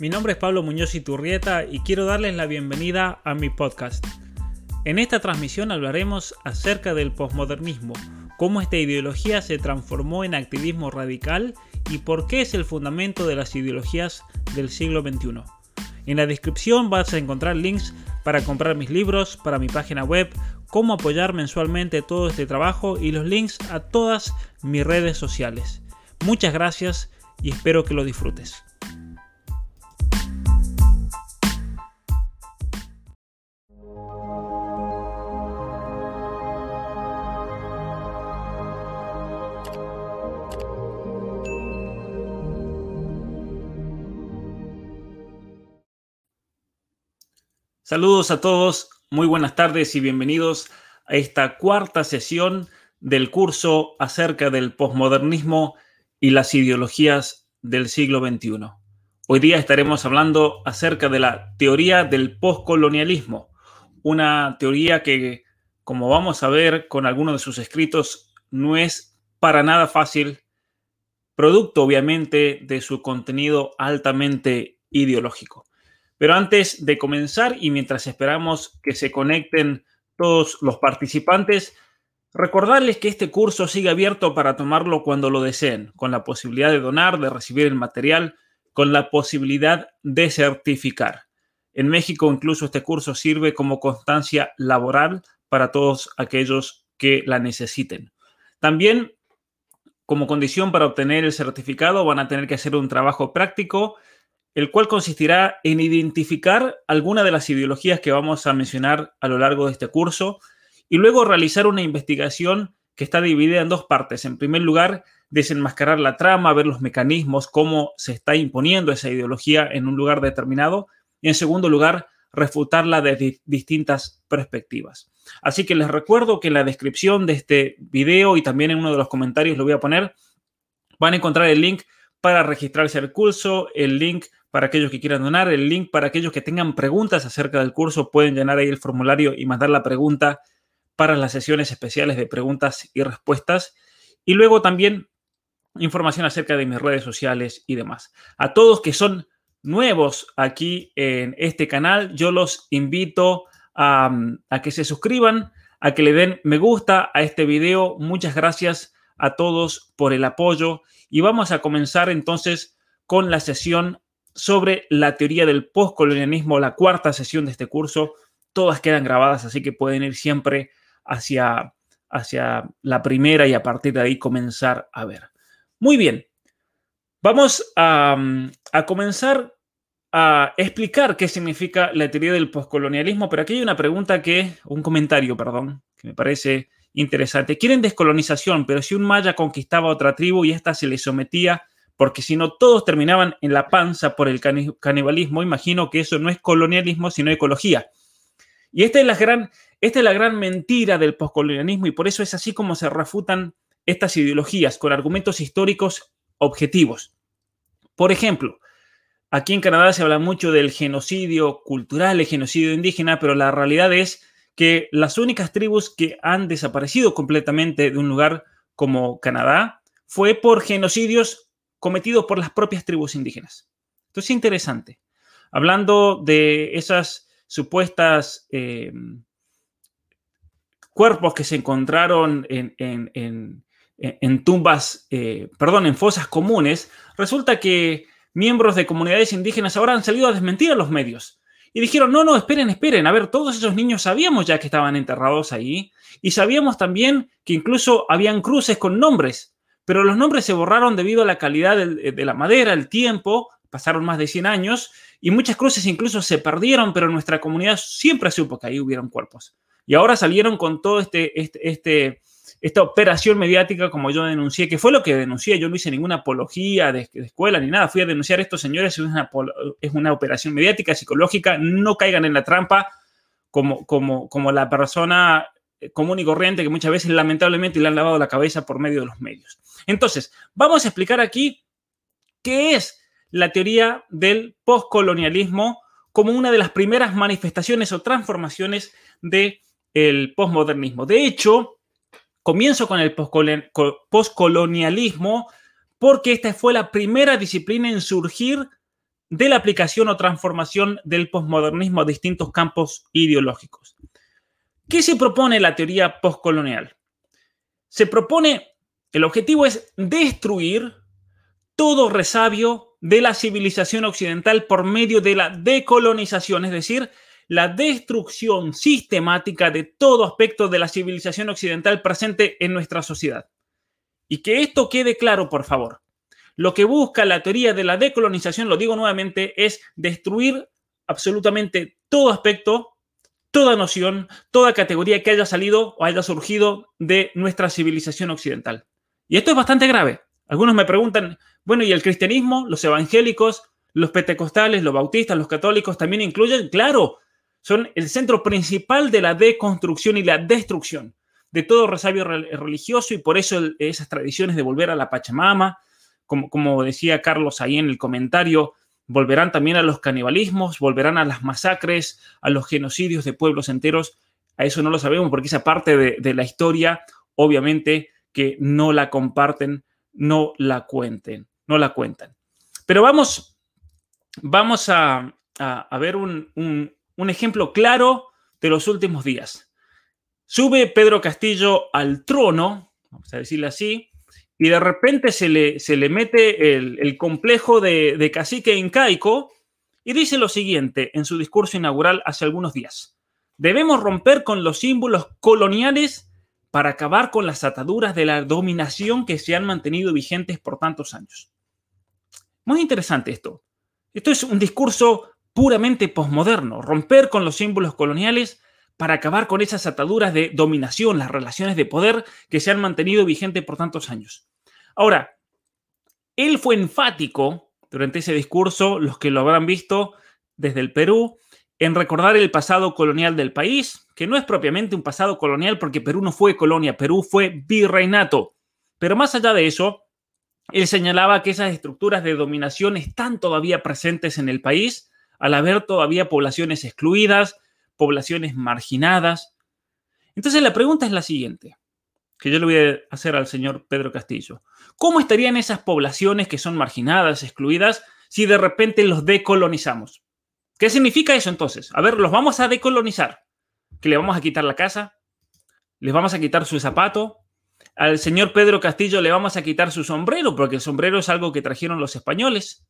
Mi nombre es Pablo Muñoz Iturrieta y quiero darles la bienvenida a mi podcast. En esta transmisión hablaremos acerca del posmodernismo, cómo esta ideología se transformó en activismo radical y por qué es el fundamento de las ideologías del siglo XXI. En la descripción vas a encontrar links para comprar mis libros, para mi página web, cómo apoyar mensualmente todo este trabajo y los links a todas mis redes sociales. Muchas gracias y espero que lo disfrutes. Saludos a todos, muy buenas tardes y bienvenidos a esta cuarta sesión del curso acerca del posmodernismo y las ideologías del siglo XXI. Hoy día estaremos hablando acerca de la teoría del poscolonialismo, una teoría que, como vamos a ver con algunos de sus escritos, no es para nada fácil, producto obviamente de su contenido altamente ideológico. Pero antes de comenzar y mientras esperamos que se conecten todos los participantes, recordarles que este curso sigue abierto para tomarlo cuando lo deseen, con la posibilidad de donar, de recibir el material, con la posibilidad de certificar. En México incluso este curso sirve como constancia laboral para todos aquellos que la necesiten. También, como condición para obtener el certificado, van a tener que hacer un trabajo práctico el cual consistirá en identificar alguna de las ideologías que vamos a mencionar a lo largo de este curso y luego realizar una investigación que está dividida en dos partes. En primer lugar, desenmascarar la trama, ver los mecanismos, cómo se está imponiendo esa ideología en un lugar determinado y en segundo lugar, refutarla desde distintas perspectivas. Así que les recuerdo que en la descripción de este video y también en uno de los comentarios lo voy a poner, van a encontrar el link para registrarse al curso, el link para aquellos que quieran donar, el link para aquellos que tengan preguntas acerca del curso, pueden llenar ahí el formulario y mandar la pregunta para las sesiones especiales de preguntas y respuestas. Y luego también información acerca de mis redes sociales y demás. A todos que son nuevos aquí en este canal, yo los invito a, a que se suscriban, a que le den me gusta a este video. Muchas gracias a todos por el apoyo y vamos a comenzar entonces con la sesión sobre la teoría del postcolonialismo, la cuarta sesión de este curso. Todas quedan grabadas, así que pueden ir siempre hacia, hacia la primera y a partir de ahí comenzar a ver. Muy bien, vamos a, a comenzar a explicar qué significa la teoría del postcolonialismo, pero aquí hay una pregunta que, un comentario, perdón, que me parece interesante. Quieren descolonización, pero si un maya conquistaba otra tribu y ésta se le sometía, porque si no todos terminaban en la panza por el canibalismo, imagino que eso no es colonialismo, sino ecología. Y esta es la gran, esta es la gran mentira del postcolonialismo y por eso es así como se refutan estas ideologías con argumentos históricos objetivos. Por ejemplo, aquí en Canadá se habla mucho del genocidio cultural, el genocidio indígena, pero la realidad es que las únicas tribus que han desaparecido completamente de un lugar como Canadá fue por genocidios cometidos por las propias tribus indígenas. Esto es interesante. Hablando de esas supuestas eh, cuerpos que se encontraron en, tumbas, eh, perdón, en fosas comunes, resulta que miembros de comunidades indígenas ahora han salido a desmentir a los medios. Y dijeron, no, no, esperen, esperen, a ver, todos esos niños sabíamos ya que estaban enterrados ahí y sabíamos también que incluso habían cruces con nombres pero los nombres se borraron debido a la calidad de, la madera, el tiempo, pasaron más de 100 años y muchas cruces incluso se perdieron, pero nuestra comunidad siempre supo que ahí hubieron cuerpos. Y ahora salieron con todo este, este, este esta operación mediática como yo denuncié, que fue lo que denuncié, yo no hice ninguna apología de, escuela ni nada, fui a denunciar a estos señores, es una, es una operación mediática, psicológica, no caigan en la trampa como, como, como la persona común y corriente que muchas veces lamentablemente le han lavado la cabeza por medio de los medios. Entonces, vamos a explicar aquí qué es la teoría del postcolonialismo como una de las primeras manifestaciones o transformaciones del el postmodernismo. De hecho, comienzo con el postcolonialismo porque esta fue la primera disciplina en surgir de la aplicación o transformación del posmodernismo a distintos campos ideológicos. ¿Qué se propone la teoría postcolonial? Se propone, el objetivo es destruir todo resabio de la civilización occidental por medio de la decolonización, es decir, la destrucción sistemática de todo aspecto de la civilización occidental presente en nuestra sociedad. Y que esto quede claro, por favor. Lo que busca la teoría de la decolonización, lo digo nuevamente, es destruir absolutamente todo aspecto, toda noción, toda categoría que haya salido o haya surgido de nuestra civilización occidental. Y esto es bastante grave. Algunos me preguntan, bueno, ¿y el cristianismo, los evangélicos, los pentecostales, los bautistas, los católicos también incluyen? Claro, son el centro principal de la deconstrucción y la destrucción de todo resabio religioso y por eso esas tradiciones de volver a la Pachamama, como, como decía Carlos ahí en el comentario, volverán también a los canibalismos, volverán a las masacres, a los genocidios de pueblos enteros. A eso no lo sabemos porque esa parte de, la historia, obviamente, que no la comparten, no la cuenten, no la cuentan. Pero vamos, vamos a, a, ver un, un ejemplo claro de los últimos días. Sube Pedro Castillo al trono, vamos a decirle así, y de repente se le, se le mete el, complejo de, de, cacique incaico y dice lo siguiente en su discurso inaugural hace algunos días. Debemos romper con los símbolos coloniales para acabar con las ataduras de la dominación que se han mantenido vigentes por tantos años. Muy interesante esto. Esto es un discurso puramente posmoderno, romper con los símbolos coloniales para acabar con esas ataduras de dominación, las relaciones de poder que se han mantenido vigentes por tantos años. Ahora, él fue enfático durante ese discurso, los que lo habrán visto desde el Perú, en recordar el pasado colonial del país, que no es propiamente un pasado colonial porque Perú no fue colonia, Perú fue virreinato. Pero más allá de eso, él señalaba que esas estructuras de dominación están todavía presentes en el país, al haber todavía poblaciones excluidas, poblaciones marginadas. Entonces la pregunta es la siguiente, que yo le voy a hacer al señor Pedro Castillo. ¿Cómo estarían esas poblaciones que son marginadas, excluidas, si de repente los decolonizamos? ¿Qué significa eso entonces? A ver, los vamos a decolonizar. ¿Que le vamos a quitar la casa? ¿Les vamos a quitar su zapato? Al señor Pedro Castillo le vamos a quitar su sombrero, porque el sombrero es algo que trajeron los españoles.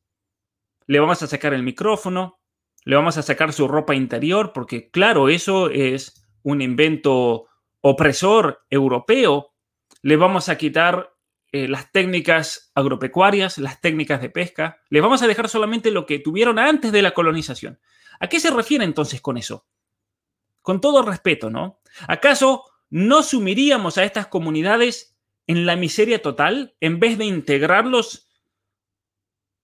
Le vamos a sacar el micrófono, le vamos a sacar su ropa interior, porque claro, eso es un invento opresor europeo. Le vamos a quitar eh, las técnicas agropecuarias, las técnicas de pesca. Le vamos a dejar solamente lo que tuvieron antes de la colonización. ¿A qué se refiere entonces con eso? Con todo respeto, ¿no? ¿Acaso no sumiríamos a estas comunidades en la miseria total en vez de integrarlos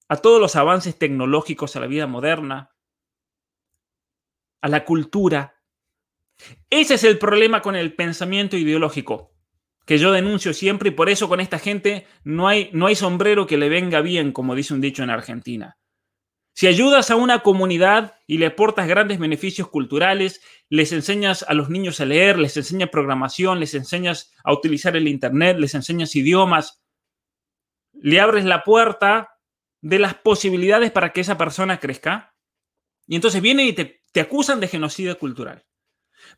a todos los avances tecnológicos, a la vida moderna, a la cultura. Ese es el problema con el pensamiento ideológico que yo denuncio siempre y por eso con esta gente no hay, no hay sombrero que le venga bien, como dice un dicho en Argentina. Si ayudas a una comunidad y le aportas grandes beneficios culturales, les enseñas a los niños a leer, les enseñas programación, les enseñas a utilizar el Internet, les enseñas idiomas, le abres la puerta de las posibilidades para que esa persona crezca. Y entonces vienen y te te acusan de genocidio cultural.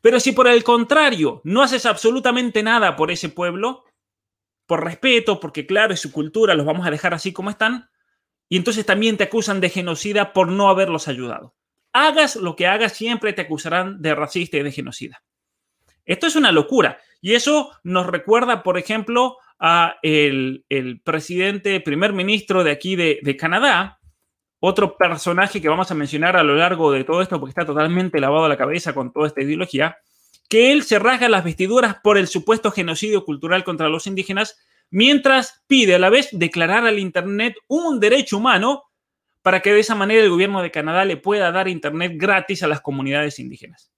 Pero si por el contrario no haces absolutamente nada por ese pueblo, por respeto, porque claro, es su cultura, los vamos a dejar así como están, y entonces también te acusan de genocida por no haberlos ayudado. Hagas lo que hagas, siempre te acusarán de racista y de genocida. Esto es una locura. Y eso nos recuerda, por ejemplo, a el, presidente, primer ministro de aquí de Canadá, otro personaje que vamos a mencionar a lo largo de todo esto, porque está totalmente lavado a la cabeza con toda esta ideología, que él se rasga las vestiduras por el supuesto genocidio cultural contra los indígenas, mientras pide a la vez declarar al Internet un derecho humano para que de esa manera el gobierno de Canadá le pueda dar Internet gratis a las comunidades indígenas.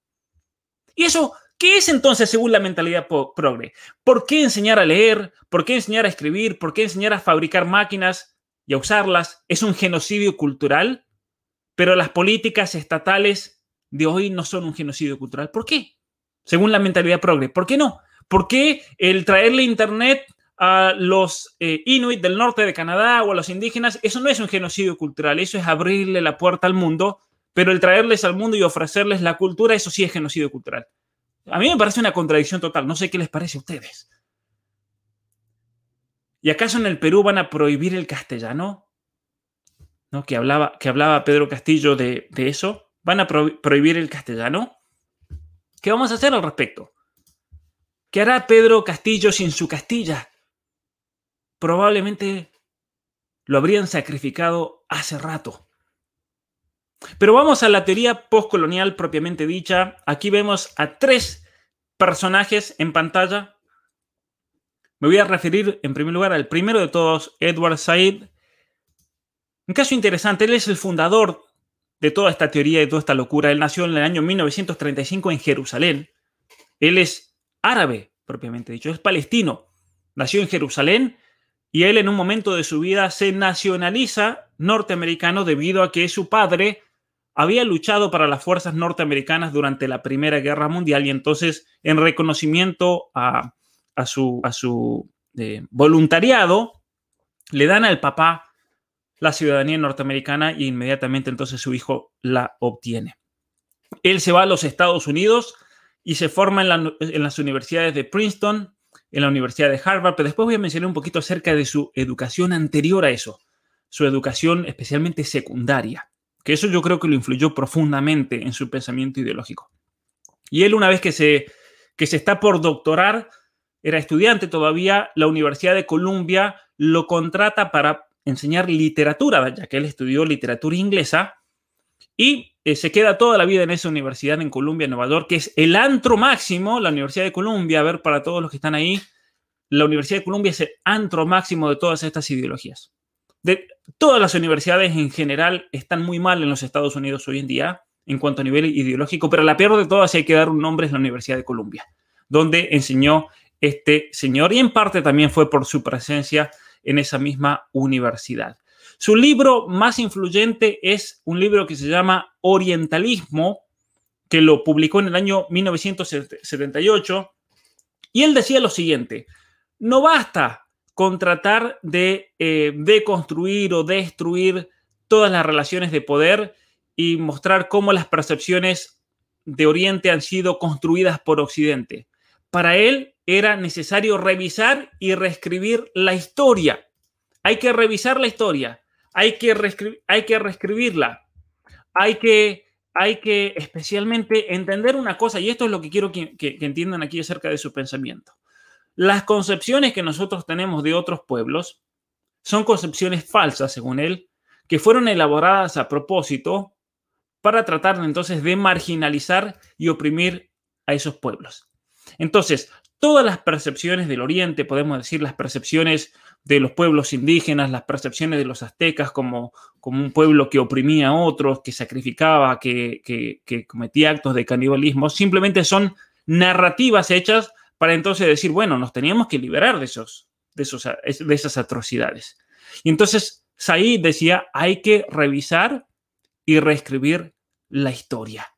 ¿Y eso qué es entonces según la mentalidad progre? ¿Por qué enseñar a leer? ¿Por qué enseñar a escribir? ¿Por qué enseñar a fabricar máquinas? Y a usarlas es un genocidio cultural, pero las políticas estatales de hoy no son un genocidio cultural. ¿Por qué? Según la mentalidad progre. ¿Por qué no? ¿Por qué el traerle Internet a los eh, inuit del norte de Canadá o a los indígenas, eso no es un genocidio cultural, eso es abrirle la puerta al mundo, pero el traerles al mundo y ofrecerles la cultura, eso sí es genocidio cultural. A mí me parece una contradicción total, no sé qué les parece a ustedes. ¿Y acaso en el Perú van a prohibir el castellano? ¿No? Que, hablaba, que hablaba Pedro Castillo de, eso. ¿Van a prohibir el castellano? ¿Qué vamos a hacer al respecto? ¿Qué hará Pedro Castillo sin su Castilla? Probablemente lo habrían sacrificado hace rato. Pero vamos a la teoría postcolonial propiamente dicha. Aquí vemos a tres personajes en pantalla. Me voy a referir en primer lugar al primero de todos, Edward Said. Un caso interesante, él es el fundador de toda esta teoría, de toda esta locura. Él nació en el año 1935 en Jerusalén. Él es árabe, propiamente dicho, es palestino. Nació en Jerusalén y él en un momento de su vida se nacionaliza norteamericano debido a que su padre había luchado para las fuerzas norteamericanas durante la Primera Guerra Mundial y entonces en reconocimiento a, su, a su eh, voluntariado le dan al papá la ciudadanía norteamericana e inmediatamente entonces su hijo la obtiene. Él se va a los Estados Unidos y se forma en, en las universidades de Princeton, en la Universidad de Harvard, pero después voy a mencionar un poquito acerca de su educación anterior a eso, su educación especialmente secundaria que eso yo creo que lo influyó profundamente en su pensamiento ideológico. Y él una vez que se, que se está por doctorar, era estudiante todavía, la Universidad de Columbia lo contrata para enseñar literatura, ya que él estudió literatura inglesa, y eh, se queda toda la vida en esa universidad en Columbia, Nueva York, que es el antro máximo, la Universidad de Columbia, a ver, para todos los que están ahí, la Universidad de Columbia es el antro máximo de todas estas ideologías. De, todas las universidades en general están muy mal en los Estados Unidos hoy en día en cuanto a nivel ideológico, pero la peor de todas, si hay que dar un nombre, es la Universidad de Columbia, donde enseñó este señor y en parte también fue por su presencia en esa misma universidad. Su libro más influyente es un libro que se llama Orientalismo, que lo publicó en el año 1978, y él decía lo siguiente, no basta con tratar de eh, deconstruir o destruir todas las relaciones de poder y mostrar cómo las percepciones de Oriente han sido construidas por Occidente. Para él era necesario revisar y reescribir la historia. Hay que revisar la historia, hay que, hay que reescribirla, hay que, hay que especialmente entender una cosa, y esto es lo que quiero que entiendan aquí acerca de su pensamiento. Las concepciones que nosotros tenemos de otros pueblos son concepciones falsas, según él, que fueron elaboradas a propósito para tratar entonces de marginalizar y oprimir a esos pueblos. Entonces, todas las percepciones del Oriente, podemos decir las percepciones de los pueblos indígenas, las percepciones de los aztecas como, como un pueblo que oprimía a otros, que sacrificaba, que, que cometía actos de canibalismo, simplemente son narrativas hechas para entonces decir, bueno, nos teníamos que liberar de, esos, de, esos, de esas atrocidades. Y entonces Said decía, hay que revisar y reescribir la historia.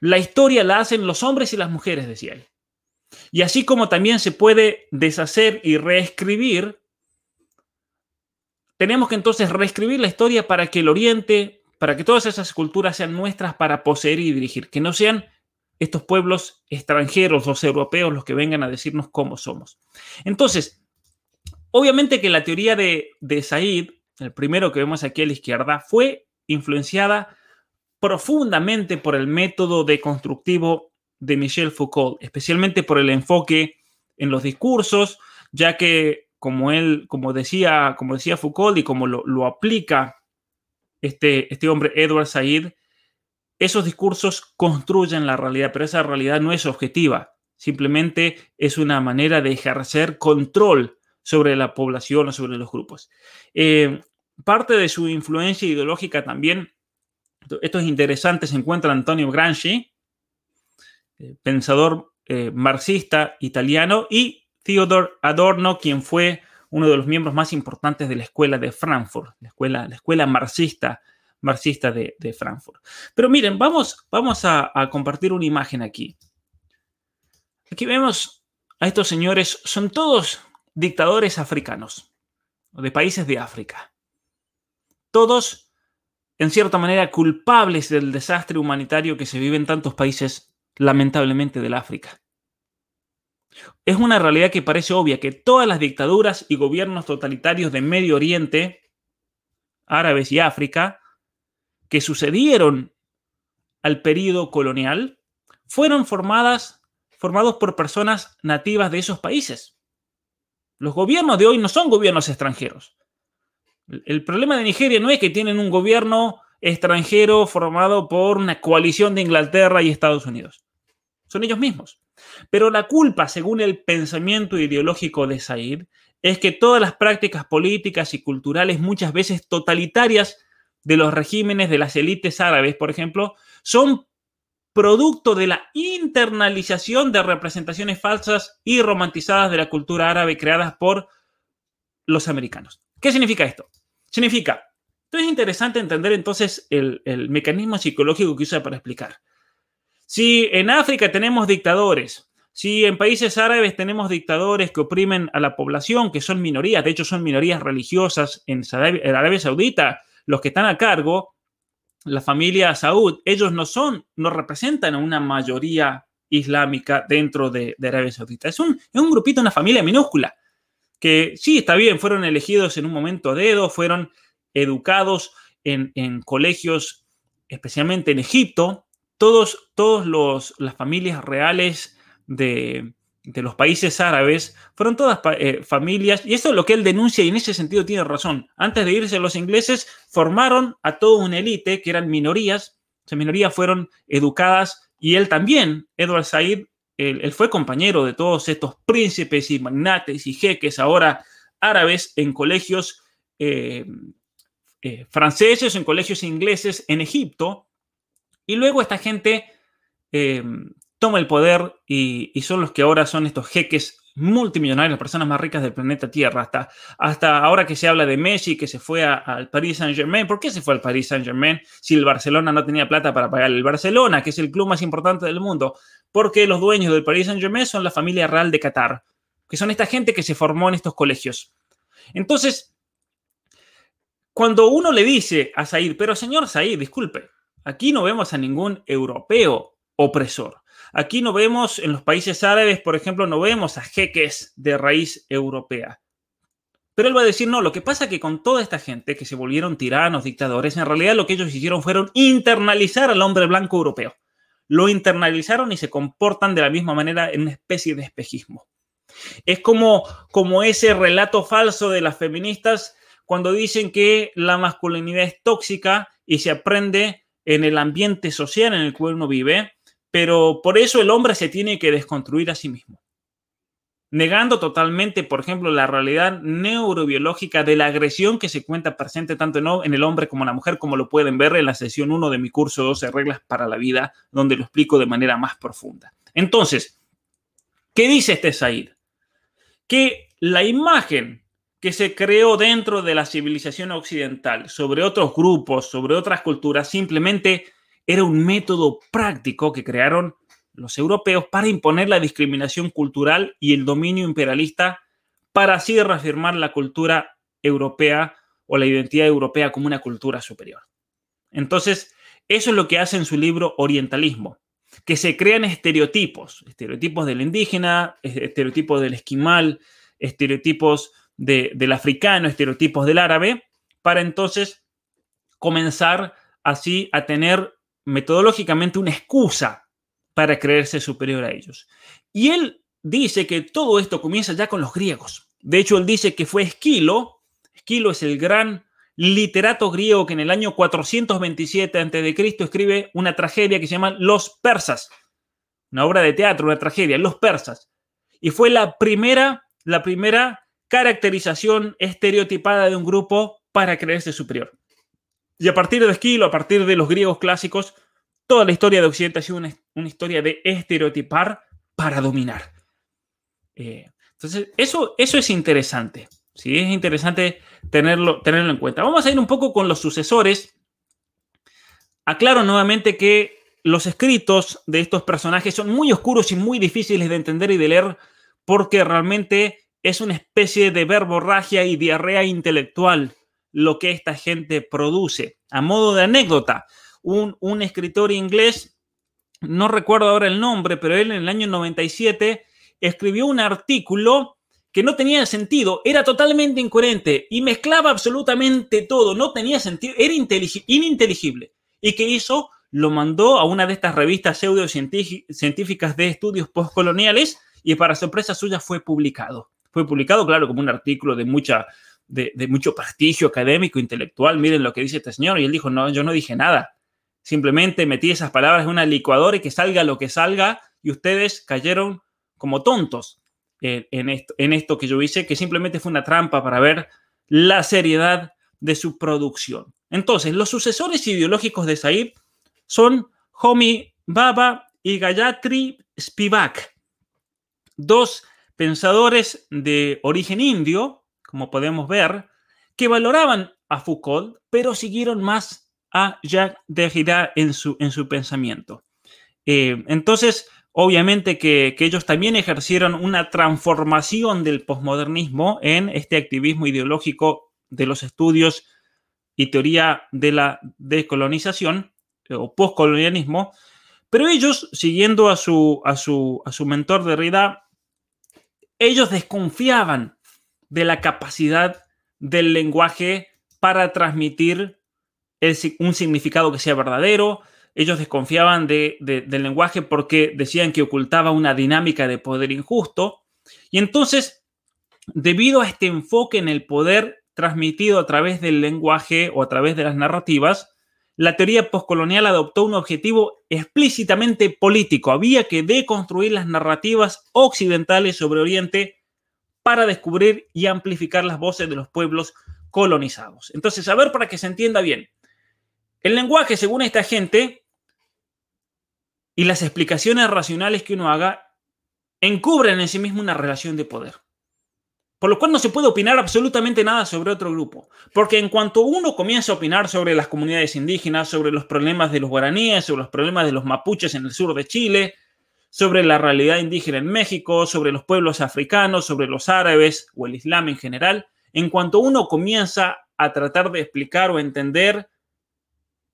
La historia la hacen los hombres y las mujeres, decía él. Y así como también se puede deshacer y reescribir, tenemos que entonces reescribir la historia para que el Oriente, para que todas esas culturas sean nuestras para poseer y dirigir, que no sean estos pueblos extranjeros, los europeos, los que vengan a decirnos cómo somos. Entonces, obviamente que la teoría de, de Said, el primero que vemos aquí a la izquierda, fue influenciada profundamente por el método deconstructivo de Michel Foucault, especialmente por el enfoque en los discursos, ya que como él, como decía, como decía Foucault y como lo, lo aplica este, este hombre Edward Said, esos discursos construyen la realidad, pero esa realidad no es objetiva, simplemente es una manera de ejercer control sobre la población o sobre los grupos. Eh, parte de su influencia ideológica también, esto es interesante, se encuentra Antonio Gramsci, pensador eh, marxista italiano, y Theodor Adorno, quien fue uno de los miembros más importantes de la escuela de Frankfurt, la escuela, la escuela marxista marxista de, Frankfurt. Pero miren, vamos, vamos a, compartir una imagen aquí. Aquí vemos a estos señores, son todos dictadores africanos, de países de África. Todos, en cierta manera, culpables del desastre humanitario que se vive en tantos países, lamentablemente, del África. Es una realidad que parece obvia que todas las dictaduras y gobiernos totalitarios de Medio Oriente, árabes y África, que sucedieron al período colonial, fueron formadas, formados por personas nativas de esos países. Los gobiernos de hoy no son gobiernos extranjeros. El problema de Nigeria no es que tienen un gobierno extranjero formado por una coalición de Inglaterra y Estados Unidos. Son ellos mismos. Pero la culpa, según el pensamiento ideológico de Said, es que todas las prácticas políticas y culturales, muchas veces totalitarias, de los regímenes de las élites árabes, por ejemplo, son producto de la internalización de representaciones falsas y romantizadas de la cultura árabe creadas por los americanos. ¿Qué significa esto? Significa, esto es interesante entender entonces el, el mecanismo psicológico que usa para explicar. Si en África tenemos dictadores, si en países árabes tenemos dictadores que oprimen a la población, que son minorías, de hecho son minorías religiosas en Arabia Saudita, los que están a cargo, la familia Saud, ellos no son, no representan a una mayoría islámica dentro de, Arabia Saudita. Es un, es un grupito, una familia minúscula, que sí, está bien, fueron elegidos en un momento a dedo, fueron educados en, en colegios, especialmente en Egipto, todos, todos las familias reales de, los países árabes fueron todas eh, familias, y eso es lo que él denuncia y en ese sentido tiene razón. Antes de irse los ingleses, formaron a toda una élite que eran minorías, esas minorías fueron educadas y él también, Edward Said, él, fue compañero de todos estos príncipes y magnates y jeques ahora árabes en colegios eh, eh, franceses, en colegios ingleses en Egipto, y luego esta gente eh, toma el poder y, son los que ahora son estos jeques multimillonarios, las personas más ricas del planeta Tierra. Hasta, hasta ahora que se habla de Messi, que se fue al Paris Saint-Germain. ¿Por qué se fue al Paris Saint-Germain si el Barcelona no tenía plata para pagar el Barcelona, que es el club más importante del mundo? Porque los dueños del Paris Saint-Germain son la familia real de Qatar, que son esta gente que se formó en estos colegios. Entonces, cuando uno le dice a Said, pero señor Said, disculpe, Aquí no vemos a ningún europeo opresor. Aquí no vemos, en los países árabes, por ejemplo, no vemos a jeques de raíz europea. Pero él va a decir, no, lo que pasa es que con toda esta gente que se volvieron tiranos, dictadores, en realidad lo que ellos hicieron fueron internalizar al hombre blanco europeo. Lo internalizaron y se comportan de la misma manera en una especie de espejismo. Es como, como ese relato falso de las feministas cuando dicen que la masculinidad es tóxica y se aprende en el ambiente social en el cual uno vive, pero por eso el hombre se tiene que desconstruir a sí mismo. Negando totalmente, por ejemplo, la realidad neurobiológica de la agresión que se cuenta presente tanto en el hombre como en la mujer, como lo pueden ver en la sesión 1 de mi curso 12 reglas para la vida, donde lo explico de manera más profunda. Entonces, ¿qué dice este Said? Que la imagen que se creó dentro de la civilización occidental sobre otros grupos, sobre otras culturas, simplemente era un método práctico que crearon los europeos para imponer la discriminación cultural y el dominio imperialista para así reafirmar la cultura europea o la identidad europea como una cultura superior. Entonces, eso es lo que hace en su libro Orientalismo, que se crean estereotipos, estereotipos del indígena, estereotipos del esquimal, estereotipos del africano, estereotipos del árabe, para entonces comenzar así a tener metodológicamente una excusa para creerse superior a ellos. Y él dice que todo esto comienza ya con los griegos. De hecho, él dice que fue Esquilo, Esquilo es el gran literato griego que en el año 427 a.C. escribe una tragedia que se llama Los Persas, una obra de teatro, una tragedia, Los Persas. Y fue la primera, la primera caracterización estereotipada de un grupo para creerse superior. Y a partir de Esquilo, a partir de los griegos clásicos, toda la historia de Occidente ha sido una, historia de estereotipar para dominar. Eh, entonces, eso, eso es interesante. ¿sí? Es interesante tenerlo, tenerlo en cuenta. Vamos a ir un poco con los sucesores. Aclaro nuevamente que los escritos de estos personajes son muy oscuros y muy difíciles de entender y de leer porque realmente es una especie de verborragia y diarrea intelectual lo que esta gente produce. A modo de anécdota, un, un escritor inglés, no recuerdo ahora el nombre, pero él en el año 97 escribió un artículo que no tenía sentido, era totalmente incoherente y mezclaba absolutamente todo, no tenía sentido, era ininteligible. ¿Y qué hizo? Lo mandó a una de estas revistas pseudocientíficas de estudios postcoloniales y para sorpresa suya fue publicado. Fue publicado, claro, como un artículo de, mucha, de, mucho prestigio académico, intelectual. Miren lo que dice este señor. Y él dijo, no, yo no dije nada. Simplemente metí esas palabras en una licuadora y que salga lo que salga y ustedes cayeron como tontos en, esto, en esto que yo hice, que simplemente fue una trampa para ver la seriedad de su producción. Entonces, los sucesores ideológicos de Said son Homi Baba y Gayatri Spivak, dos pensadores de origen indio, como podemos ver, que valoraban a Foucault, pero siguieron más a Jacques Derrida en su, en su pensamiento. Eh, entonces, Obviamente que, ellos también ejercieron una transformación del posmodernismo en este activismo ideológico de los estudios y teoría de la decolonización o postcolonialismo, pero ellos, siguiendo a su, a su, a su mentor Derrida, ellos desconfiaban de la capacidad del lenguaje para transmitir un significado que sea verdadero, ellos desconfiaban del lenguaje porque decían que ocultaba una dinámica de poder injusto. Y entonces, debido a este enfoque en el poder transmitido a través del lenguaje o a través de las narrativas, la teoría postcolonial adoptó un objetivo explícitamente político. Había que deconstruir las narrativas occidentales sobre Oriente para descubrir y amplificar las voces de los pueblos colonizados. Entonces, a ver para que se entienda bien. El lenguaje, según esta gente, y las explicaciones racionales que uno haga encubren en sí mismo una relación de poder. Por lo cual no se puede opinar absolutamente nada sobre otro grupo. Porque en cuanto uno comienza a opinar sobre las comunidades indígenas, sobre los problemas de los guaraníes, sobre los problemas de los mapuches en el sur de Chile, sobre la realidad indígena en México, sobre los pueblos africanos, sobre los árabes o el Islam en general, en cuanto uno comienza a tratar de explicar o entender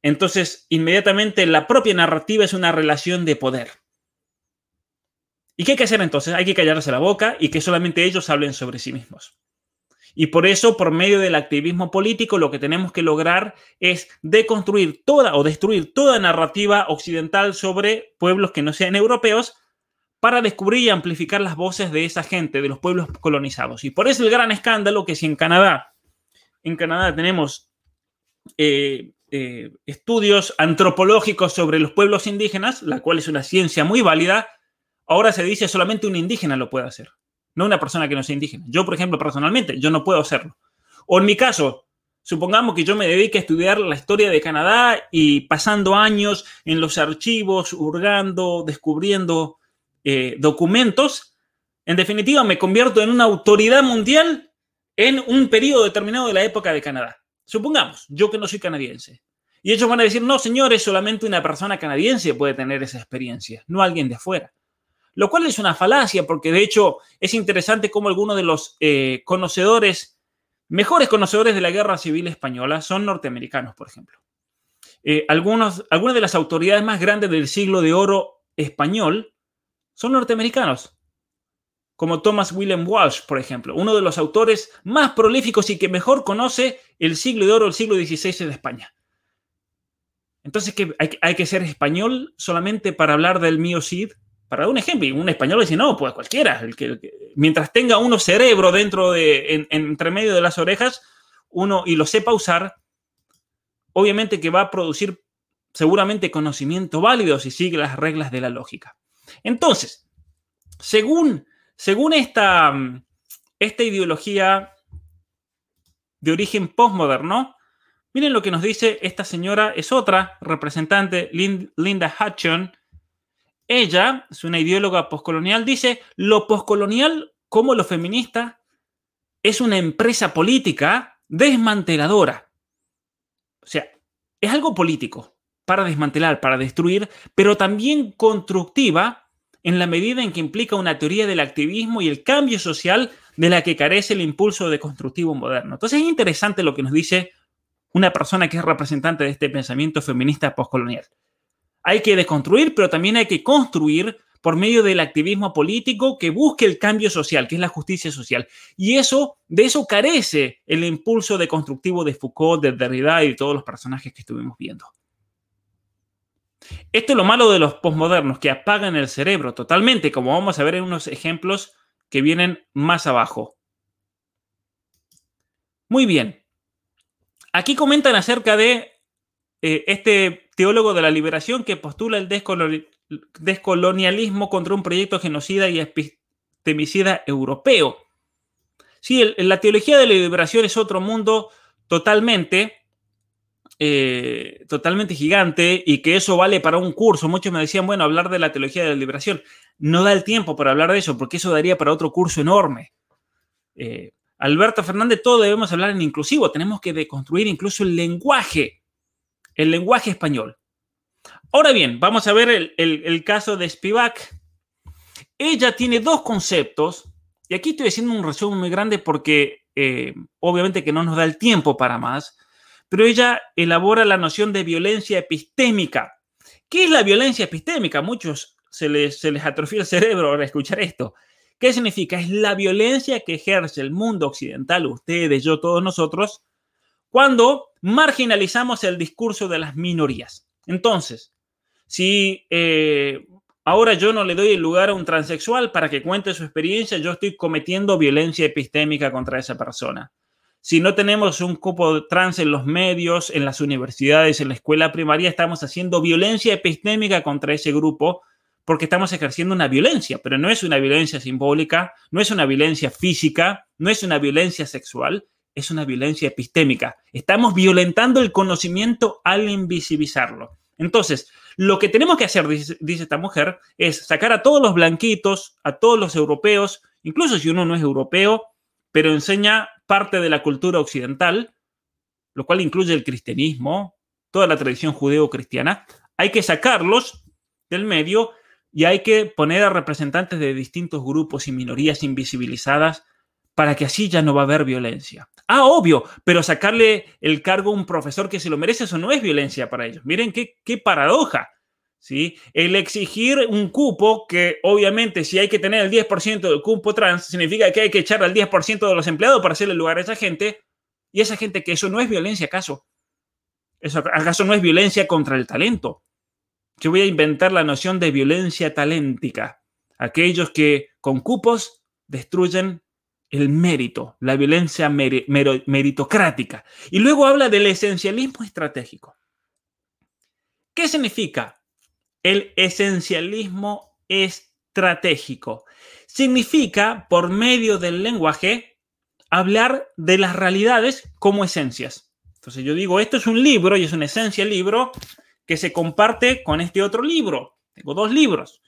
entonces, inmediatamente la propia narrativa es una relación de poder. ¿Y qué hay que hacer entonces? Hay que callarse la boca y que solamente ellos hablen sobre sí mismos. Y por eso, por medio del activismo político, lo que tenemos que lograr es deconstruir toda o destruir toda narrativa occidental sobre pueblos que no sean europeos para descubrir y amplificar las voces de esa gente, de los pueblos colonizados. Y por eso el gran escándalo que si en Canadá, en Canadá tenemos eh, eh, estudios antropológicos sobre los pueblos indígenas, la cual es una ciencia muy válida, ahora se dice solamente un indígena lo puede hacer, no una persona que no sea indígena. Yo, por ejemplo, personalmente, yo no puedo hacerlo. O en mi caso, supongamos que yo me dedique a estudiar la historia de Canadá y pasando años en los archivos, hurgando, descubriendo eh, documentos, en definitiva me convierto en una autoridad mundial en un periodo determinado de la época de Canadá. Supongamos, yo que no soy canadiense. Y ellos van a decir, no, señores, solamente una persona canadiense puede tener esa experiencia, no alguien de afuera. Lo cual es una falacia, porque de hecho es interesante cómo algunos de los eh, conocedores, mejores conocedores de la guerra civil española, son norteamericanos, por ejemplo. Eh, algunos, algunas de las autoridades más grandes del siglo de oro español son norteamericanos como Thomas William Walsh, por ejemplo, uno de los autores más prolíficos y que mejor conoce el siglo de oro, el siglo XVI de España. Entonces, ¿qué, hay, que ser español solamente para hablar del mío Cid? Para un ejemplo, un español dice, no, pues cualquiera, el que, mientras tenga uno cerebro dentro de, entre medio de las orejas, uno y lo sepa usar, obviamente que va a producir seguramente conocimiento válido si sigue las reglas de la lógica. Entonces, según según esta, esta ideología de origen postmoderno, miren lo que nos dice esta señora, es otra representante, Linda Hutchon. Ella es una ideóloga postcolonial, dice, lo postcolonial como lo feminista es una empresa política desmanteladora. O sea, es algo político para desmantelar, para destruir, pero también constructiva en la medida en que implica una teoría del activismo y el cambio social de la que carece el impulso de constructivo moderno. Entonces es interesante lo que nos dice una persona que es representante de este pensamiento feminista postcolonial. Hay que desconstruir, pero también hay que construir por medio del activismo político que busque el cambio social, que es la justicia social. Y eso, de eso carece el impulso de constructivo de Foucault, de Derrida y de todos los personajes que estuvimos viendo. Esto es lo malo de los posmodernos, que apagan el cerebro totalmente, como vamos a ver en unos ejemplos que vienen más abajo. Muy bien. Aquí comentan acerca de eh, este teólogo de la liberación que postula el descolonialismo contra un proyecto genocida y epistemicida europeo. Sí, la teología de la liberación es otro mundo totalmente eh, totalmente gigante y que eso vale para un curso. Muchos me decían, bueno, hablar de la teología de la liberación. No da el tiempo para hablar de eso porque eso daría para otro curso enorme. Eh, Alberto Fernández, todo debemos hablar en inclusivo. Tenemos que deconstruir incluso el lenguaje, el lenguaje español. Ahora bien, vamos a ver el, caso de Spivak. Ella tiene dos conceptos, y aquí estoy haciendo un resumen muy grande porque eh, obviamente que no nos da el tiempo para más, pero ella elabora la noción de violencia epistémica. ¿Qué es la violencia epistémica? muchos se les, se les el cerebro al escuchar esto. ¿Qué significa? Es la violencia que ejerce el mundo occidental, ustedes, yo, todos nosotros, cuando marginalizamos el discurso de las minorías. Entonces, si eh, ahora yo no le doy el lugar a un transexual para que cuente su experiencia, yo estoy cometiendo violencia epistémica contra esa persona si no tenemos un cupo trans en los medios, en las universidades, en la escuela primaria, estamos haciendo violencia epistémica contra ese grupo porque estamos ejerciendo una violencia, pero no es una violencia simbólica, no es una violencia física, no es una violencia sexual, es una violencia epistémica. Estamos violentando el conocimiento al invisibilizarlo. Entonces, lo que tenemos que hacer, dice, esta mujer, es sacar a todos los blanquitos, a todos los europeos, incluso si uno no es europeo, pero enseña parte de la cultura occidental, lo cual incluye el cristianismo, toda la tradición judeo-cristiana, hay que sacarlos del medio y hay que poner a representantes de distintos grupos y minorías invisibilizadas para que así ya no va a haber violencia. Ah, obvio, pero sacarle el cargo a un profesor que se lo merece, eso no es violencia para ellos. Miren qué, qué paradoja. ¿sí? El exigir un cupo, que obviamente si hay que tener el 10% del cupo trans, significa que hay que echar al 10% de los empleados para hacerle lugar a esa gente, y esa gente que eso no es violencia, ¿acaso? ¿Eso acaso no es violencia contra el talento? Yo voy a inventar la noción de violencia taléntica. Aquellos que con cupos destruyen el mérito, la violencia meritocrática. Y luego habla del esencialismo estratégico. ¿Qué significa? el esencialismo estratégico. Significa, por medio del lenguaje, hablar de las realidades como esencias. Entonces yo digo, esto es un libro y es una esencia libro que se comparte con este otro libro. Tengo dos libros.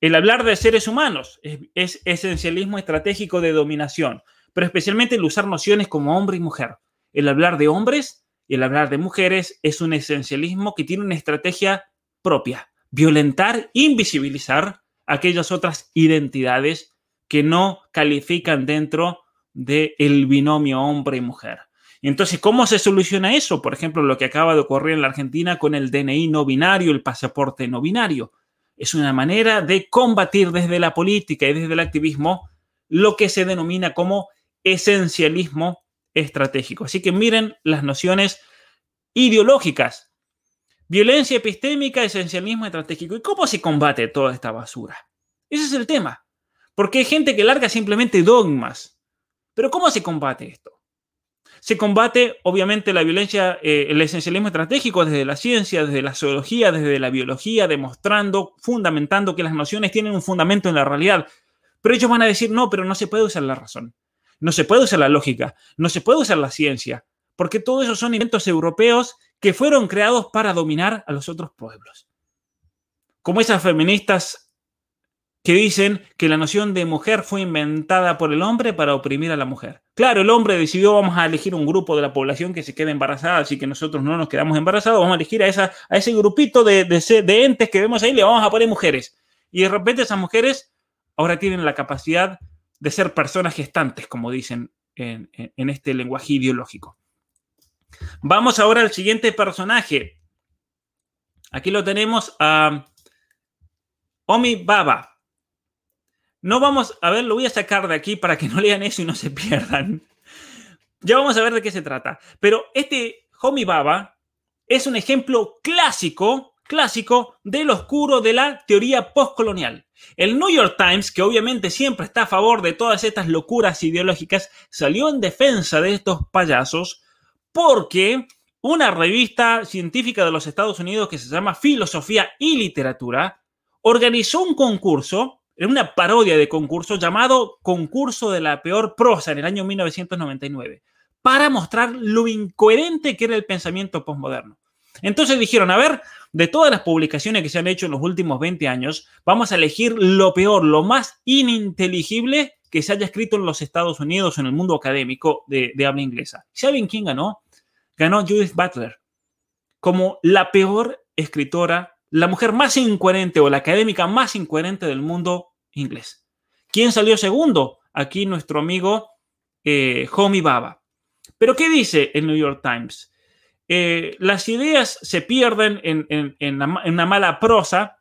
El hablar de seres humanos es, es esencialismo estratégico de dominación, pero especialmente el usar nociones como hombre y mujer. El hablar de hombres y el hablar de mujeres es un esencialismo que tiene una estrategia propia violentar, invisibilizar aquellas otras identidades que no califican dentro del binomio hombre y mujer. Entonces, ¿cómo se soluciona eso? Por ejemplo, lo que acaba de ocurrir en la Argentina con el DNI no binario, el pasaporte no binario. Es una manera de combatir desde la política y desde el activismo lo que se denomina como esencialismo estratégico. Así que miren las nociones ideológicas Violencia epistémica, esencialismo estratégico. ¿Y cómo se combate toda esta basura? Ese es el tema. Porque hay gente que larga simplemente dogmas. Pero ¿cómo se combate esto? Se combate, obviamente, la violencia, eh, el esencialismo estratégico desde la ciencia, desde la zoología, desde la biología, demostrando, fundamentando que las nociones tienen un fundamento en la realidad. Pero ellos van a decir, no, pero no se puede usar la razón. No se puede usar la lógica. No se puede usar la ciencia. Porque todo eso son inventos europeos que fueron creados para dominar a los otros pueblos. Como esas feministas que dicen que la noción de mujer fue inventada por el hombre para oprimir a la mujer. Claro, el hombre decidió vamos a elegir un grupo de la población que se quede embarazada, así que nosotros no nos quedamos embarazados, vamos a elegir a, esa, a ese grupito de, de, de entes que vemos ahí, le vamos a poner mujeres. Y de repente esas mujeres ahora tienen la capacidad de ser personas gestantes, como dicen en, en este lenguaje ideológico. Vamos ahora al siguiente personaje. Aquí lo tenemos a Omi Baba. No vamos a ver, lo voy a sacar de aquí para que no lean eso y no se pierdan. Ya vamos a ver de qué se trata. Pero este Homi Baba es un ejemplo clásico, clásico del oscuro de la teoría postcolonial. El New York Times, que obviamente siempre está a favor de todas estas locuras ideológicas, salió en defensa de estos payasos porque una revista científica de los Estados Unidos que se llama Filosofía y Literatura organizó un concurso, una parodia de concurso llamado Concurso de la Peor Prosa en el año 1999, para mostrar lo incoherente que era el pensamiento postmoderno. Entonces dijeron, a ver, de todas las publicaciones que se han hecho en los últimos 20 años, vamos a elegir lo peor, lo más ininteligible que se haya escrito en los Estados Unidos en el mundo académico de, de habla inglesa. ¿Saben quién ganó? Ganó Judith Butler como la peor escritora, la mujer más incoherente o la académica más incoherente del mundo inglés. ¿Quién salió segundo? Aquí nuestro amigo eh, Homi Baba. Pero ¿qué dice el New York Times? Eh, las ideas se pierden en, en, una mala prosa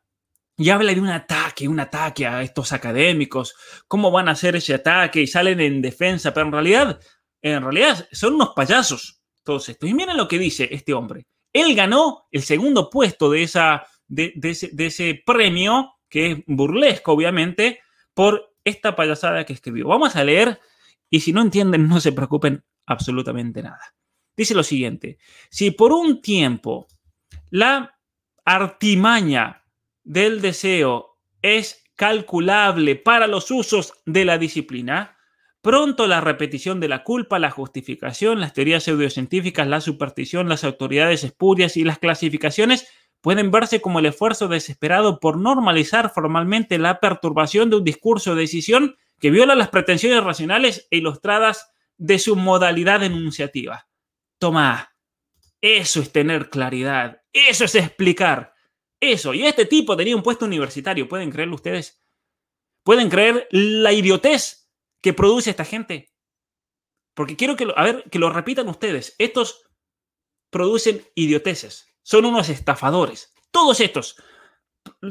y habla de un ataque, un ataque a estos académicos, cómo van a hacer ese ataque y salen en defensa, pero en realidad, en realidad son unos payasos todos estos. Y miren lo que dice este hombre. Él ganó el segundo puesto de, esa, de, ese, ese premio, que es burlesco, obviamente, por esta payasada que escribió. Vamos a leer y si no entienden, no se preocupen absolutamente nada. Dice lo siguiente, si por un tiempo la artimaña del deseo es calculable para los usos de la disciplina, pronto la repetición de la culpa, la justificación, las teorías pseudocientíficas, la superstición, las autoridades espurias y las clasificaciones pueden verse como el esfuerzo desesperado por normalizar formalmente la perturbación de un discurso de decisión que viola las pretensiones racionales e ilustradas de su modalidad enunciativa. Toma, eso es tener claridad, eso es explicar, eso. Y este tipo tenía un puesto universitario, ¿pueden creerlo ustedes? ¿Pueden creer la idiotez que produce esta gente? Porque quiero que lo, a ver, que lo repitan ustedes. Estos producen idioteces, son unos estafadores. Todos estos,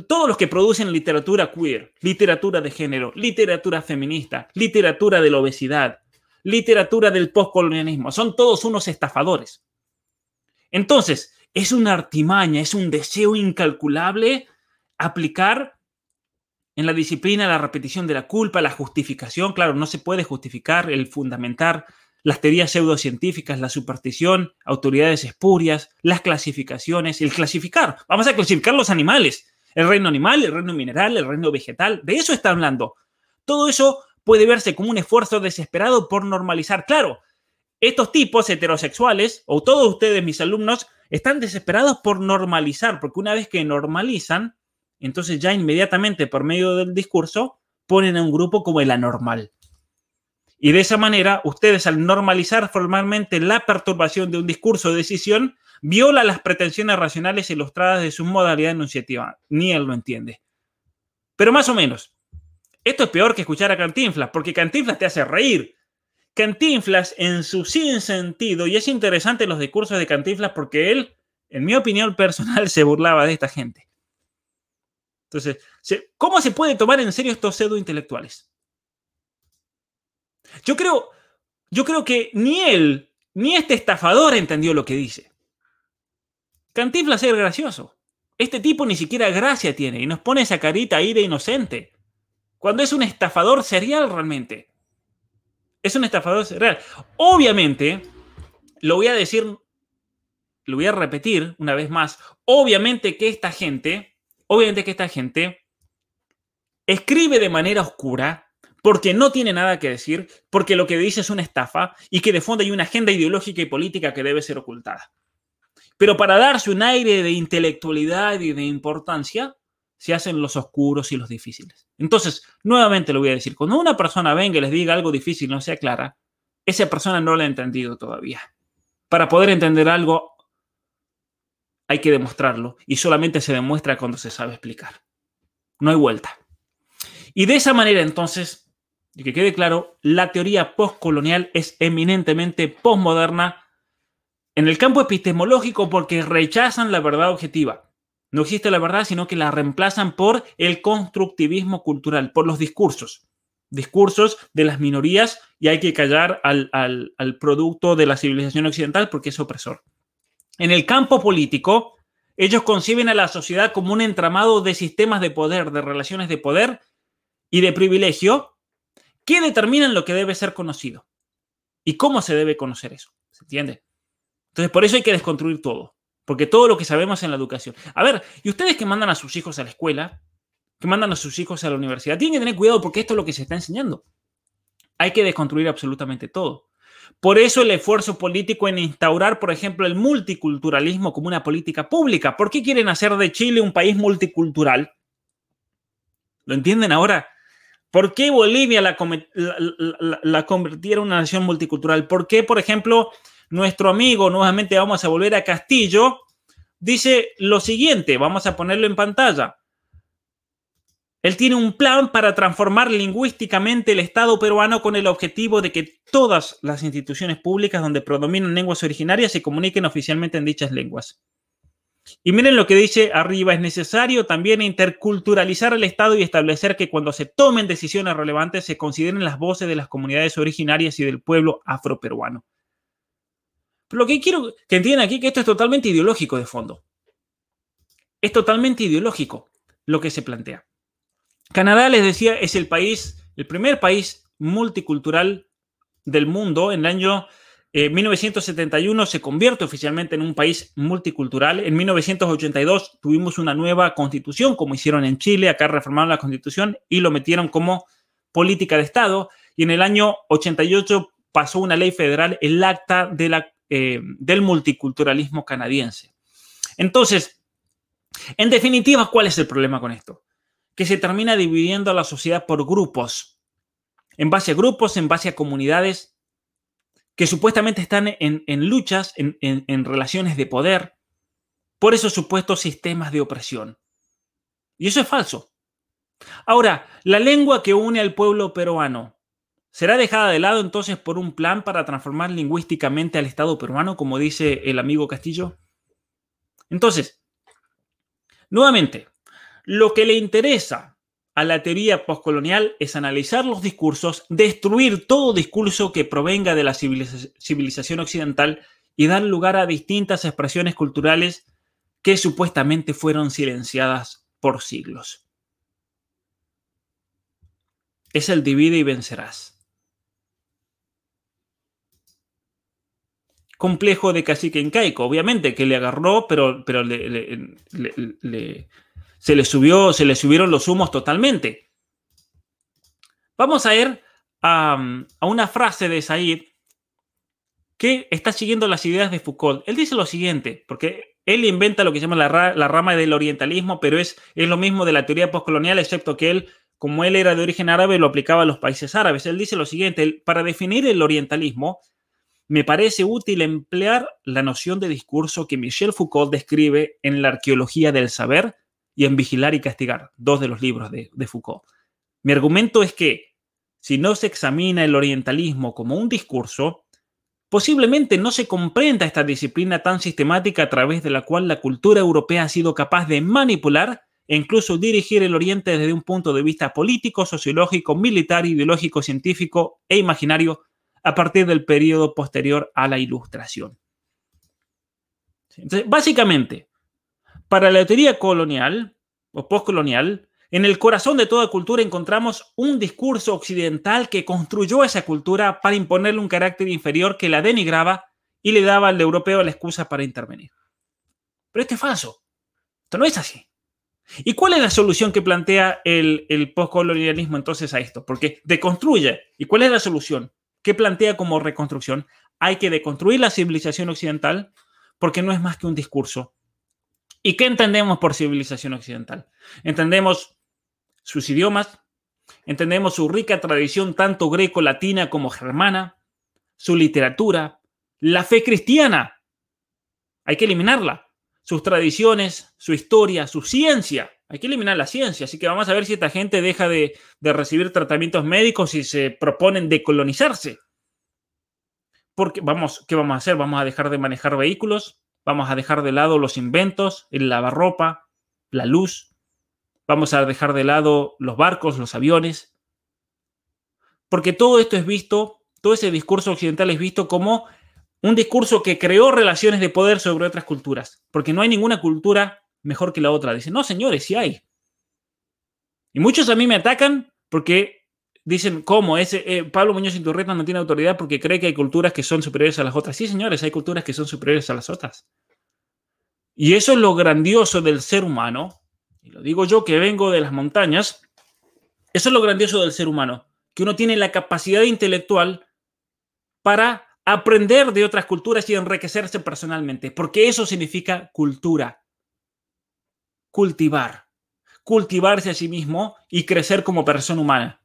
todos los que producen literatura queer, literatura de género, literatura feminista, literatura de la obesidad, literatura del postcolonialismo. Son todos unos estafadores. Entonces, es una artimaña, es un deseo incalculable aplicar en la disciplina la repetición de la culpa, la justificación. Claro, no se puede justificar el fundamentar las teorías pseudocientíficas, la superstición, autoridades espurias, las clasificaciones, el clasificar. Vamos a clasificar los animales, el reino animal, el reino mineral, el reino vegetal. De eso está hablando. Todo eso puede verse como un esfuerzo desesperado por normalizar. Claro, estos tipos heterosexuales, o todos ustedes, mis alumnos, están desesperados por normalizar, porque una vez que normalizan, entonces ya inmediatamente por medio del discurso ponen a un grupo como el anormal. Y de esa manera, ustedes al normalizar formalmente la perturbación de un discurso de decisión, viola las pretensiones racionales ilustradas de su modalidad enunciativa. Ni él lo entiende. Pero más o menos, esto es peor que escuchar a Cantinflas, porque Cantinflas te hace reír. Cantinflas en su sentido, y es interesante los discursos de Cantinflas porque él, en mi opinión personal, se burlaba de esta gente. Entonces, ¿cómo se puede tomar en serio estos pseudo intelectuales? Yo creo, yo creo que ni él ni este estafador entendió lo que dice. Cantinflas es gracioso. Este tipo ni siquiera gracia tiene y nos pone esa carita ahí de inocente. Cuando es un estafador serial realmente. Es un estafador serial. Obviamente, lo voy a decir, lo voy a repetir una vez más. Obviamente que esta gente, obviamente que esta gente escribe de manera oscura porque no tiene nada que decir, porque lo que dice es una estafa y que de fondo hay una agenda ideológica y política que debe ser ocultada. Pero para darse un aire de intelectualidad y de importancia, se hacen los oscuros y los difíciles. Entonces, nuevamente lo voy a decir, cuando una persona venga y les diga algo difícil no sea clara, esa persona no lo ha entendido todavía. Para poder entender algo hay que demostrarlo y solamente se demuestra cuando se sabe explicar. No hay vuelta. Y de esa manera, entonces, y que quede claro, la teoría postcolonial es eminentemente postmoderna en el campo epistemológico porque rechazan la verdad objetiva. No existe la verdad, sino que la reemplazan por el constructivismo cultural, por los discursos. Discursos de las minorías y hay que callar al, al producto de la civilización occidental porque es opresor. En el campo político, ellos conciben a la sociedad como un entramado de sistemas de poder, de relaciones de poder y de privilegio que determinan lo que debe ser conocido y cómo se debe conocer eso. ¿Se entiende? Entonces, por eso hay que desconstruir todo, porque todo lo que sabemos en la educación. A ver, y ustedes que mandan a sus hijos a la escuela, que mandan a sus hijos a la universidad, tienen que tener cuidado porque esto es lo que se está enseñando. Hay que desconstruir absolutamente todo. Por eso el esfuerzo político en instaurar, por ejemplo, el multiculturalismo como una política pública. ¿Por qué quieren hacer de Chile un país multicultural? ¿Lo entienden ahora? ¿Por qué Bolivia la, convirtiera en una nación multicultural? ¿Por qué, por ejemplo, nuestro amigo, nuevamente vamos a volver a Castillo, dice lo siguiente, vamos a ponerlo en pantalla. Él tiene un plan para transformar lingüísticamente el Estado peruano con el objetivo de que todas las instituciones públicas donde predominan lenguas originarias se comuniquen oficialmente en dichas lenguas. Y miren lo que dice arriba, es necesario también interculturalizar el Estado y establecer que cuando se tomen decisiones relevantes se consideren las voces de las comunidades originarias y del pueblo afroperuano. Pero lo que quiero que entiendan aquí es que esto es totalmente ideológico de fondo. Es totalmente ideológico lo que se plantea. Canadá, les decía, es el país, el primer país multicultural del mundo. En el año 1971 eh, se convierte oficialmente en un país multicultural. En 1982 tuvimos una nueva constitución, como hicieron en Chile. Acá reformaron la constitución y lo metieron como política de Estado. Y en el año 88 pasó una ley federal, el Acta eh, del Multiculturalismo Canadiense. Entonces, en definitiva, ¿cuál es el problema con esto? que se termina dividiendo a la sociedad por grupos, en base a grupos, en base a comunidades que supuestamente están en, luchas, en, en relaciones de poder, por esos supuestos sistemas de opresión. Y eso es falso. Ahora, la lengua que une al pueblo peruano, ¿será dejada de lado entonces por un plan para transformar lingüísticamente al Estado peruano, como dice el amigo Castillo? Entonces, nuevamente, lo que le interesa a la teoría postcolonial es analizar los discursos, destruir todo discurso que provenga de la civilización occidental y dar lugar a distintas expresiones culturales que supuestamente fueron silenciadas por siglos. Es el divide y vencerás. Complejo de cacique incaico, obviamente, que le agarró, pero, pero le, se le, subió, se le subieron los humos totalmente. Vamos a ir a, una frase de Said que está siguiendo las ideas de Foucault. Él dice lo siguiente, porque él inventa lo que se llama la, rama del orientalismo, pero es, es lo mismo de la teoría postcolonial, excepto que él, como él era de origen árabe, lo aplicaba a los países árabes. Él dice lo siguiente, para definir el orientalismo, me parece útil emplear la noción de discurso que Michel Foucault describe en la arqueología del saber y en Vigilar y Castigar, dos de los libros de, Foucault. Mi argumento es que si no se examina el orientalismo como un discurso, posiblemente no se comprenda esta disciplina tan sistemática a través de la cual la cultura europea ha sido capaz de manipular e incluso dirigir el Oriente desde un punto de vista político, sociológico, militar, ideológico, científico e imaginario a partir del periodo posterior a la Ilustración. Entonces, básicamente, para la teoría colonial o postcolonial, en el corazón de toda cultura encontramos un discurso occidental que construyó esa cultura para imponerle un carácter inferior que la denigraba y le daba al europeo la excusa para intervenir. Pero esto es falso. Esto no es así. ¿Y cuál es la solución que plantea el, el postcolonialismo entonces a esto? Porque deconstruye. ¿Y cuál es la solución? ¿Qué plantea como reconstrucción? Hay que deconstruir la civilización occidental porque no es más que un discurso ¿Y qué entendemos por civilización occidental? Entendemos sus idiomas, entendemos su rica tradición tanto greco-latina como germana, su literatura, la fe cristiana. Hay que eliminarla. sus tradiciones, su historia, su ciencia. Hay que eliminar la ciencia, así que vamos a ver si esta gente deja de, recibir tratamientos médicos y se proponen decolonizarse. Porque vamos, ¿qué vamos a hacer? Vamos a dejar de manejar vehículos, vamos a dejar de lado los inventos, el lavarropa, la luz, vamos a dejar de lado los barcos, los aviones. Porque todo esto es visto, todo ese discurso occidental es visto como un discurso que creó relaciones de poder sobre otras culturas, porque no hay ninguna cultura mejor que la otra. Dicen, no, señores, sí hay. Y muchos a mí me atacan porque dicen, ¿cómo? Ese, eh, Pablo Muñoz Inturreta no tiene autoridad porque cree que hay culturas que son superiores a las otras. Sí, señores, hay culturas que son superiores a las otras. Y eso es lo grandioso del ser humano. Y lo digo yo que vengo de las montañas. Eso es lo grandioso del ser humano, que uno tiene la capacidad intelectual para aprender de otras culturas y enriquecerse personalmente, porque eso significa cultura. Cultivar. Cultivarse a sí mismo y crecer como persona humana.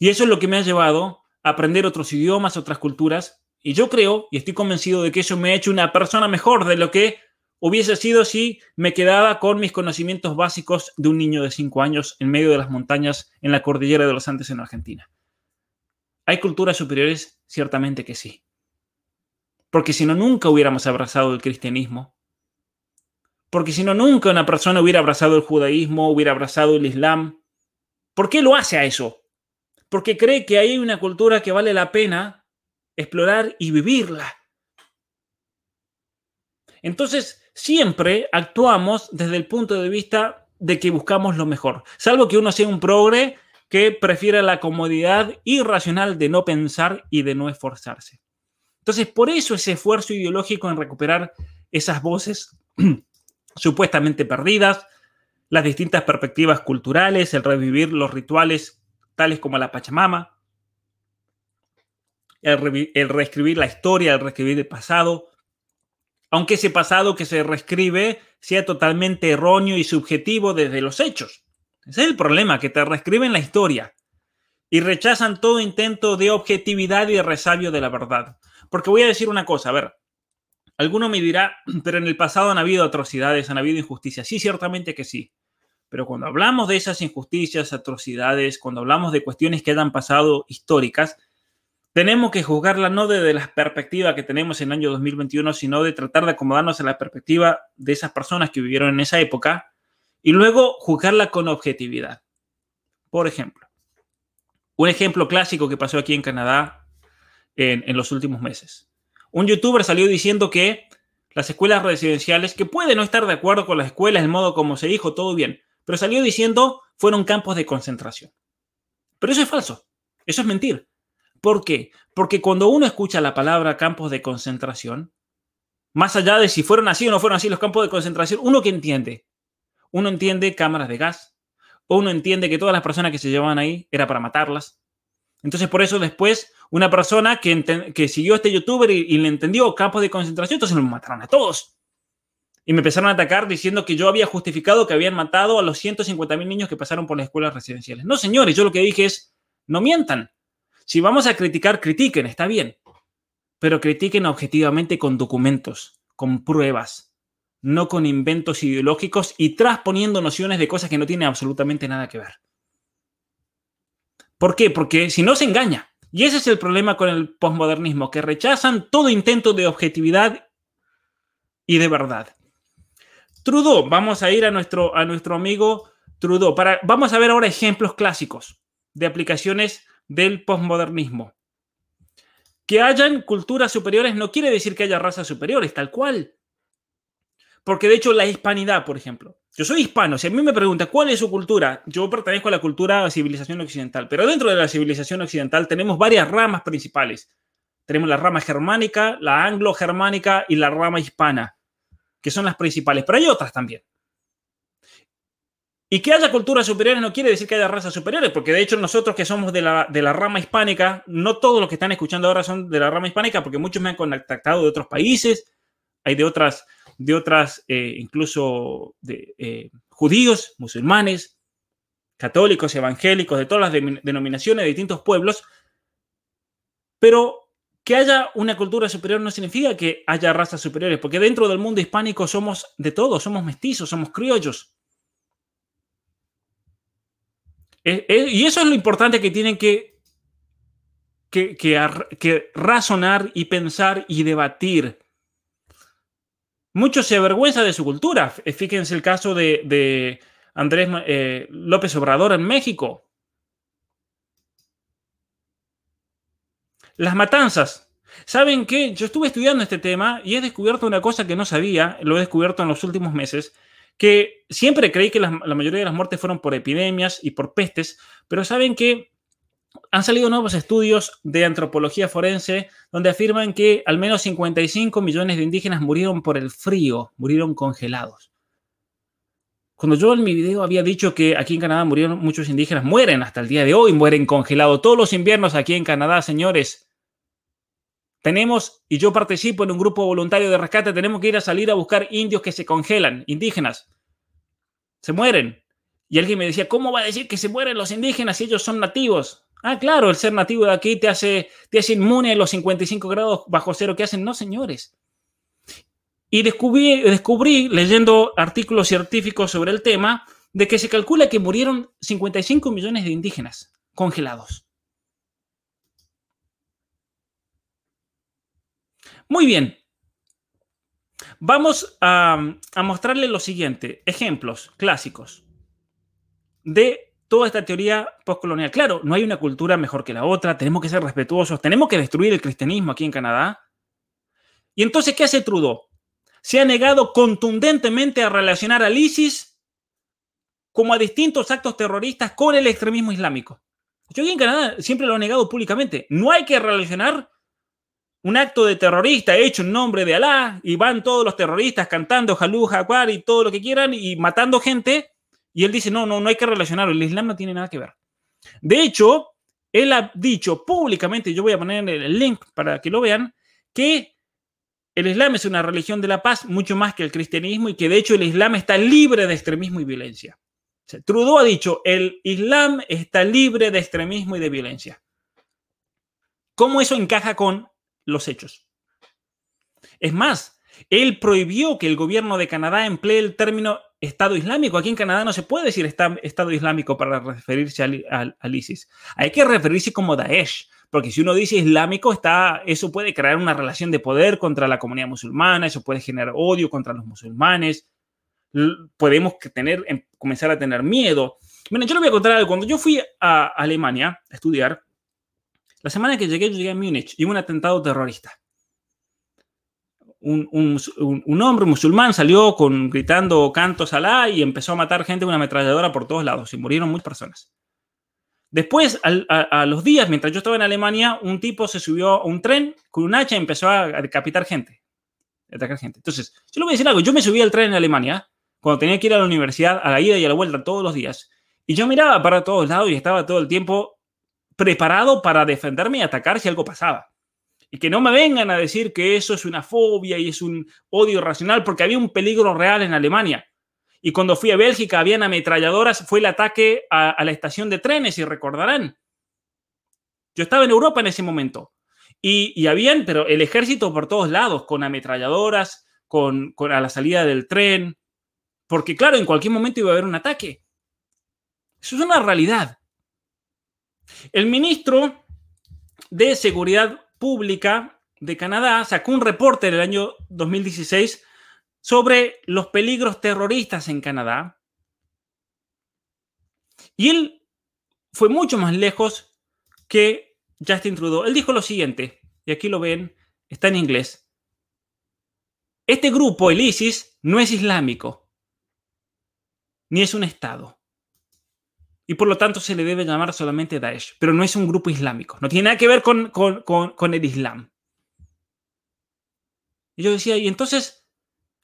Y eso es lo que me ha llevado a aprender otros idiomas, otras culturas. Y yo creo y estoy convencido de que eso me ha hecho una persona mejor de lo que hubiese sido si me quedaba con mis conocimientos básicos de un niño de 5 años en medio de las montañas en la cordillera de los Andes en Argentina. ¿Hay culturas superiores? Ciertamente que sí porque si no, nunca hubiéramos abrazado el cristianismo. Porque si no, nunca una persona hubiera abrazado el judaísmo, hubiera abrazado el islam. ¿Por qué lo hace a eso? Porque cree que hay una cultura que vale la pena explorar y vivirla. Entonces, siempre actuamos desde el punto de vista de que buscamos lo mejor, salvo que uno sea un progre que prefiera la comodidad irracional de no pensar y de no esforzarse. Entonces, por eso ese esfuerzo ideológico en recuperar esas voces supuestamente perdidas, las distintas perspectivas culturales, el revivir los rituales tales como la Pachamama, el, reescribir la historia, el reescribir el pasado, aunque ese pasado que se reescribe sea totalmente erróneo y subjetivo desde los hechos. Ese es el problema, que te reescriben la historia y rechazan todo intento de objetividad y de resabio de la verdad. Porque voy a decir una cosa, a ver, alguno me dirá, pero en el pasado han habido atrocidades, han habido injusticias. Sí, ciertamente que sí. Pero cuando hablamos de esas injusticias, atrocidades, cuando hablamos de cuestiones que hayan pasado históricas, tenemos que juzgarla no desde la perspectiva que tenemos en el año 2021, sino de tratar de acomodarnos a la perspectiva de esas personas que vivieron en esa época y luego juzgarla con objetividad. Por ejemplo, un ejemplo clásico que pasó aquí en Canadá en, los últimos meses. Un youtuber salió diciendo que las escuelas residenciales, que puede no estar de acuerdo con las escuelas, el modo como se dijo, todo bien, pero salió diciendo fueron campos de concentración. Pero eso es falso, eso es mentir. ¿Por qué? Porque cuando uno escucha la palabra campos de concentración, más allá de si fueron así o no fueron así los campos de concentración, uno que entiende, uno entiende cámaras de gas, uno entiende que todas las personas que se llevaban ahí era para matarlas. Entonces por eso después una persona que, que siguió a este youtuber y, le entendió campos de concentración, entonces me mataron a todos. Y me empezaron a atacar diciendo que yo había justificado que habían matado a los 150.000 niños que pasaron por las escuelas residenciales. No, señores, yo lo que dije es, no mientan. Si vamos a criticar, critiquen, está bien. Pero critiquen objetivamente con documentos, con pruebas, no con inventos ideológicos y transponiendo nociones de cosas que no tienen absolutamente nada que ver. ¿Por qué? Porque si no se engaña. Y ese es el problema con el posmodernismo, que rechazan todo intento de objetividad y de verdad. Trudeau, vamos a ir a nuestro, a nuestro amigo Trudeau. Para, vamos a ver ahora ejemplos clásicos de aplicaciones del posmodernismo. Que hayan culturas superiores no quiere decir que haya razas superiores, tal cual. Porque de hecho la hispanidad, por ejemplo, yo soy hispano, si a mí me pregunta cuál es su cultura, yo pertenezco a la cultura de civilización occidental, pero dentro de la civilización occidental tenemos varias ramas principales. Tenemos la rama germánica, la anglo-germánica y la rama hispana, que son las principales, pero hay otras también. Y que haya culturas superiores no quiere decir que haya razas superiores, porque de hecho nosotros que somos de la, de la rama hispánica, no todos los que están escuchando ahora son de la rama hispánica, porque muchos me han contactado de otros países, hay de otras de otras, eh, incluso de eh, judíos, musulmanes, católicos, evangélicos, de todas las denominaciones de distintos pueblos, pero que haya una cultura superior no significa que haya razas superiores, porque dentro del mundo hispánico somos de todo, somos mestizos, somos criollos. Y eso es lo importante que tienen que, que, que, razonar y pensar y debatir. Muchos se avergüenzan de su cultura. Fíjense el caso de, Andrés eh, López Obrador en México. Las matanzas. ¿Saben qué? Yo estuve estudiando este tema y he descubierto una cosa que no sabía, lo he descubierto en los últimos meses, que siempre creí que la, mayoría de las muertes fueron por epidemias y por pestes, pero saben que han salido nuevos estudios de antropología forense donde afirman que al menos 55 millones de indígenas murieron por el frío, murieron congelados. Cuando yo en mi video había dicho que aquí en Canadá murieron muchos indígenas, mueren hasta el día de hoy, mueren congelados. Todos los inviernos aquí en Canadá, señores, tenemos, y yo participo en un grupo voluntario de rescate, tenemos que ir a salir a buscar indios que se congelan, indígenas. Se mueren. Y alguien me decía, ¿cómo va a decir que se mueren los indígenas si ellos son nativos? Ah, claro, el ser nativo de aquí te hace, te hace inmune a los 55 grados bajo cero que hacen. No, señores. Y descubrí, descubrí, leyendo artículos científicos sobre el tema, de que se calcula que murieron 55 millones de indígenas congelados. Muy bien. Vamos a, mostrarle lo siguiente, ejemplos clásicos de toda esta teoría postcolonial. Claro, no hay una cultura mejor que la otra, tenemos que ser respetuosos, tenemos que destruir el cristianismo aquí en Canadá. Y entonces, ¿qué hace Trudeau? Se ha negado contundentemente a relacionar al ISIS como a distintos actos terroristas con el extremismo islámico. Yo aquí en Canadá siempre lo he negado públicamente. No hay que relacionar un acto de terrorista hecho en nombre de Alá y van todos los terroristas cantando Jalú, Jaguar y todo lo que quieran y matando gente. Y él dice, no, no, no hay que relacionarlo, el Islam no tiene nada que ver. De hecho, él ha dicho públicamente, yo voy a poner el link para que lo vean, que el Islam es una religión de la paz mucho más que el cristianismo y que de hecho el Islam está libre de extremismo y violencia. Trudeau ha dicho, el Islam está libre de extremismo y de violencia. ¿Cómo eso encaja con los hechos. Es más, él prohibió que el gobierno de Canadá emplee el término Estado Islámico. Aquí en Canadá no se puede decir Estado Islámico para referirse al, ISIS. Hay que referirse como Daesh, porque si uno dice islámico, está, eso puede crear una relación de poder contra la comunidad musulmana, eso puede generar odio contra los musulmanes. Podemos tener, em, comenzar a tener miedo. Bueno, yo le voy a contar algo. Cuando yo fui a Alemania a estudiar, la semana que llegué, yo llegué a Múnich y hubo un atentado terrorista. Un, hombre musulmán salió con, gritando cantos Alá y empezó a matar gente con una ametralladora por todos lados y murieron muchas personas. Después, a, los días, mientras yo estaba en Alemania, un tipo se subió a un tren con un hacha y empezó a decapitar gente. atacar gente. Entonces, yo le voy a decir algo. Yo me subí al tren en Alemania cuando tenía que ir a la universidad a la ida y a la vuelta todos los días. Y yo miraba para todos lados y estaba todo el tiempo preparado para defenderme y atacar si algo pasaba. Y que no me vengan a decir que eso es una fobia y es un odio racional, porque había un peligro real en Alemania. Y cuando fui a Bélgica, habían ametralladoras, fue el ataque a, la estación de trenes, y recordarán. Yo estaba en Europa en ese momento. Y, y, habían, pero el ejército por todos lados, con ametralladoras, con, con, a la salida del tren, porque claro, en cualquier momento iba a haber un ataque. Eso es una realidad. El ministro de Seguridad Pública de Canadá sacó un reporte en el año 2016 sobre los peligros terroristas en Canadá. Y él fue mucho más lejos que Justin Trudeau. Él dijo lo siguiente, y aquí lo ven, está en inglés. Este grupo, el ISIS, no es islámico, ni es un Estado y por lo tanto se le debe llamar solamente Daesh, pero no es un grupo islámico, no tiene nada que ver con, con, el Islam. Y yo decía, y entonces,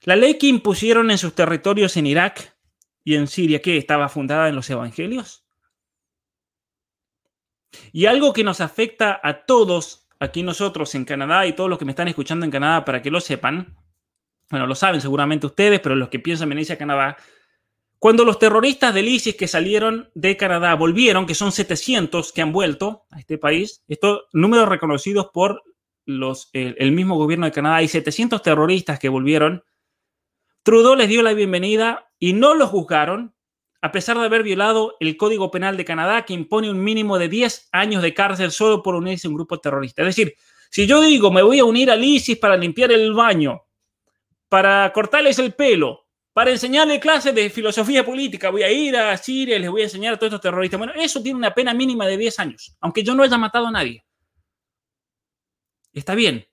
la ley que impusieron en sus territorios en Irak y en Siria, que estaba fundada en los evangelios. Y algo que nos afecta a todos, aquí nosotros en Canadá y todos los que me están escuchando en Canadá para que lo sepan, bueno, lo saben seguramente ustedes, pero los que piensan venirse a Canadá, cuando los terroristas del ISIS que salieron de Canadá volvieron, que son 700 que han vuelto a este país, estos números reconocidos por los, el, mismo gobierno de Canadá. Hay 700 terroristas que volvieron. Trudeau les dio la bienvenida y no los juzgaron, a pesar de haber violado el Código Penal de Canadá, que impone un mínimo de 10 años de cárcel solo por unirse a un grupo terrorista. Es decir, si yo digo me voy a unir al ISIS para limpiar el baño, para cortarles el pelo, para enseñarle clases de filosofía política, voy a ir a Siria y les voy a enseñar a todos estos terroristas. Bueno, eso tiene una pena mínima de 10 años, aunque yo no haya matado a nadie. Está bien.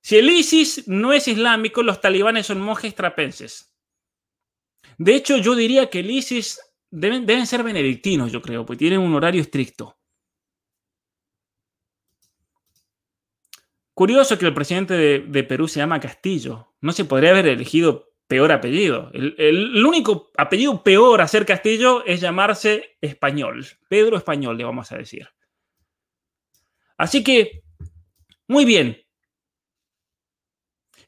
Si el ISIS no es islámico, los talibanes son monjes trapenses. De hecho, yo diría que el ISIS deben, ser benedictinos, yo creo, porque tienen un horario estricto. Curioso que el presidente de, Perú se llama Castillo. No se podría haber elegido peor apellido. El, único apellido peor a ser Castillo es llamarse Español. Pedro Español, le vamos a decir. Así que, muy bien.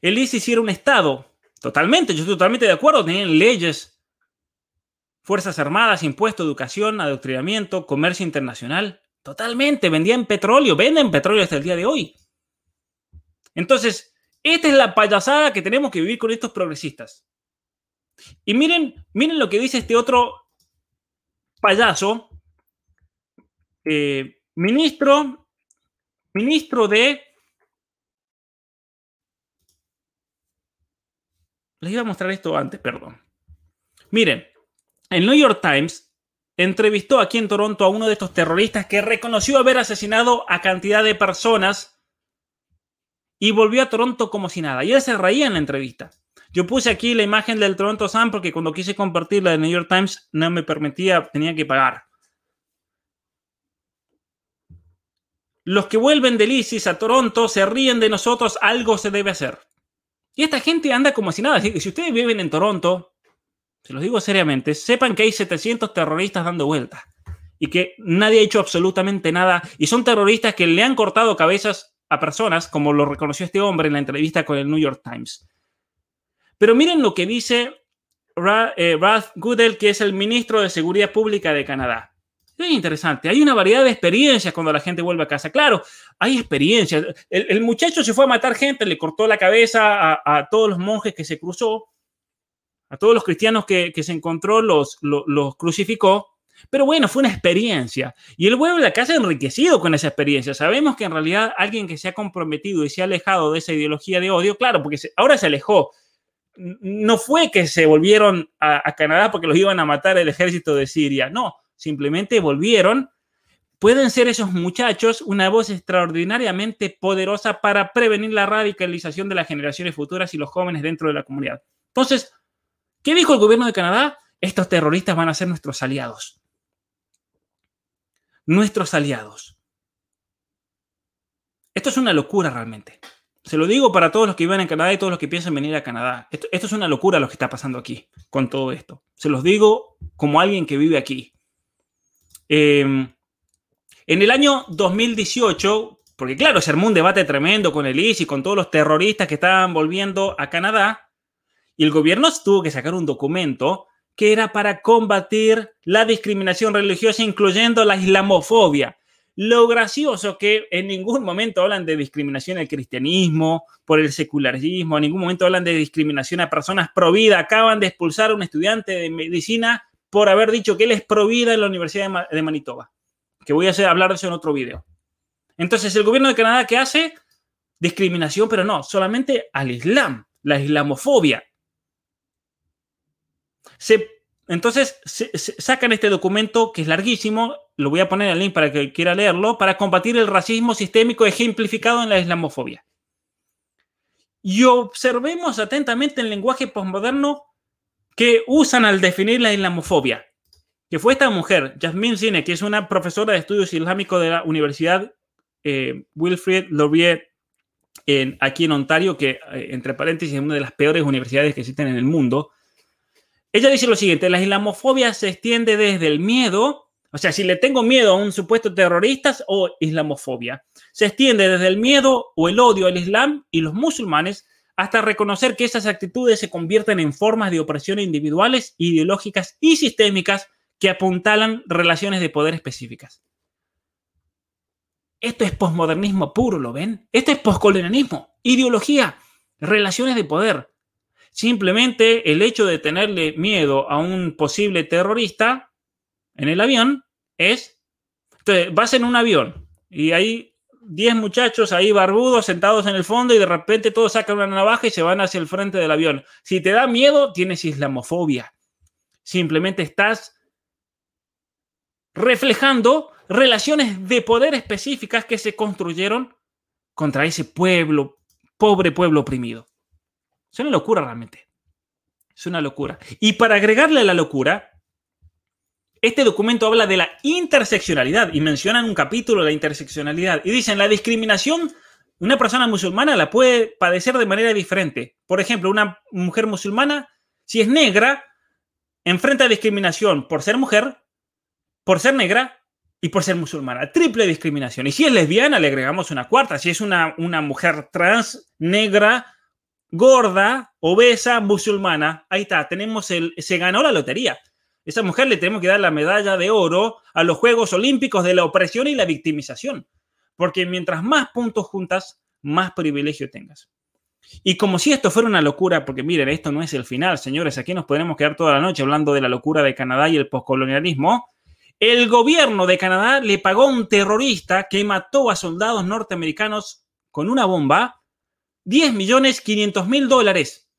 El ISIS era un Estado. Totalmente, yo estoy totalmente de acuerdo. Tenían leyes, fuerzas armadas, impuestos, educación, adoctrinamiento, comercio internacional. Totalmente, vendían petróleo, venden petróleo hasta el día de hoy. Entonces, esta es la payasada que tenemos que vivir con estos progresistas. Y miren, miren lo que dice este otro payaso, eh, ministro, ministro de... Les iba a mostrar esto antes, perdón. Miren, el New York Times entrevistó aquí en Toronto a uno de estos terroristas que reconoció haber asesinado a cantidad de personas y volvió a Toronto como si nada. Y él se reía en la entrevista. Yo puse aquí la imagen del Toronto Sun porque cuando quise compartirla de New York Times no me permitía, tenía que pagar. Los que vuelven del ISIS a Toronto se ríen de nosotros, algo se debe hacer. Y esta gente anda como si nada. Si ustedes viven en Toronto, se los digo seriamente, sepan que hay 700 terroristas dando vueltas y que nadie ha hecho absolutamente nada. Y son terroristas que le han cortado cabezas a personas, como lo reconoció este hombre en la entrevista con el New York Times. Pero miren lo que dice eh, Ralph Goodell, que es el ministro de Seguridad Pública de Canadá. Es interesante. Hay una variedad de experiencias cuando la gente vuelve a casa. Claro, hay experiencias. El, muchacho se fue a matar gente, le cortó la cabeza a, todos los monjes que se cruzó, a todos los cristianos que, se encontró, los, los crucificó. Pero bueno, fue una experiencia. Y él vuelve a la casa enriquecido con esa experiencia. Sabemos que en realidad alguien que se ha comprometido y se ha alejado de esa ideología de odio, claro, porque ahora se alejó. No fue que se volvieron a, Canadá porque los iban a matar el ejército de Siria. No, simplemente volvieron. Pueden ser esos muchachos una voz extraordinariamente poderosa para prevenir la radicalización de las generaciones futuras y los jóvenes dentro de la comunidad. Entonces, ¿qué dijo el gobierno de Canadá? Estos terroristas van a ser nuestros aliados nuestros aliados. Esto es una locura realmente. Se lo digo para todos los que viven en Canadá y todos los que piensan venir a Canadá. Esto, es una locura lo que está pasando aquí con todo esto. Se los digo como alguien que vive aquí. Em, en el año 2018, porque claro, se armó un debate tremendo con el IS y con todos los terroristas que estaban volviendo a Canadá, y el gobierno tuvo que sacar un documento que era para combatir la discriminación religiosa, incluyendo la islamofobia. Lo gracioso que en ningún momento hablan de discriminación al cristianismo, por el secularismo, en ningún momento hablan de discriminación a personas pro vida. Acaban de expulsar a un estudiante de medicina por haber dicho que él es pro vida en la Universidad de Manitoba. Que voy a hacer, hablar de eso en otro video. Entonces, el gobierno de Canadá, ¿qué hace? Discriminación, pero no, solamente al Islam, la islamofobia entonces sacan este documento que es larguísimo, lo voy a poner el link para que quiera leerlo, para combatir el racismo sistémico ejemplificado en la islamofobia. Y observemos atentamente el lenguaje postmoderno que usan al definir la islamofobia, que fue esta mujer, Jasmine Zine, que es una profesora de estudios islámicos de la Universidad eh, Wilfrid Laurier en, aquí en Ontario, que eh, entre paréntesis es una de las peores universidades que existen en el mundo, ella dice lo siguiente, la islamofobia se extiende desde el miedo, o sea, si le tengo miedo a un supuesto terrorista o islamofobia, se extiende desde el miedo o el odio al Islam y los musulmanes hasta reconocer que esas actitudes se convierten en formas de opresión individuales, ideológicas y sistémicas que apuntalan relaciones de poder específicas. Esto es posmodernismo puro, ¿lo ven? Esto es poscolonialismo, ideología, relaciones de poder. Simplemente el hecho de tenerle miedo a un posible terrorista en el avión es... Entonces, vas en un avión y hay 10 muchachos ahí barbudos sentados en el fondo y de repente todos sacan una navaja y se van hacia el frente del avión. Si te da miedo, tienes islamofobia. Simplemente estás reflejando relaciones de poder específicas que se construyeron contra ese pueblo, pobre pueblo oprimido. Es una locura realmente. Es una locura. Y para agregarle a la locura, este documento habla de la interseccionalidad y mencionan un capítulo de la interseccionalidad y dicen la discriminación, una persona musulmana la puede padecer de manera diferente. Por ejemplo, una mujer musulmana, si es negra, enfrenta discriminación por ser mujer, por ser negra y por ser musulmana. Triple discriminación. Y si es lesbiana, le agregamos una cuarta. Si es una, una mujer trans, negra, gorda, obesa, musulmana, ahí está, tenemos el, se ganó la lotería. Esa mujer le tenemos que dar la medalla de oro a los Juegos Olímpicos de la opresión y la victimización. Porque mientras más puntos juntas, más privilegio tengas. Y como si esto fuera una locura, porque miren, esto no es el final, señores, aquí nos podremos quedar toda la noche hablando de la locura de Canadá y el poscolonialismo. El gobierno de Canadá le pagó a un terrorista que mató a soldados norteamericanos con una bomba 10 millones 500 mil dólares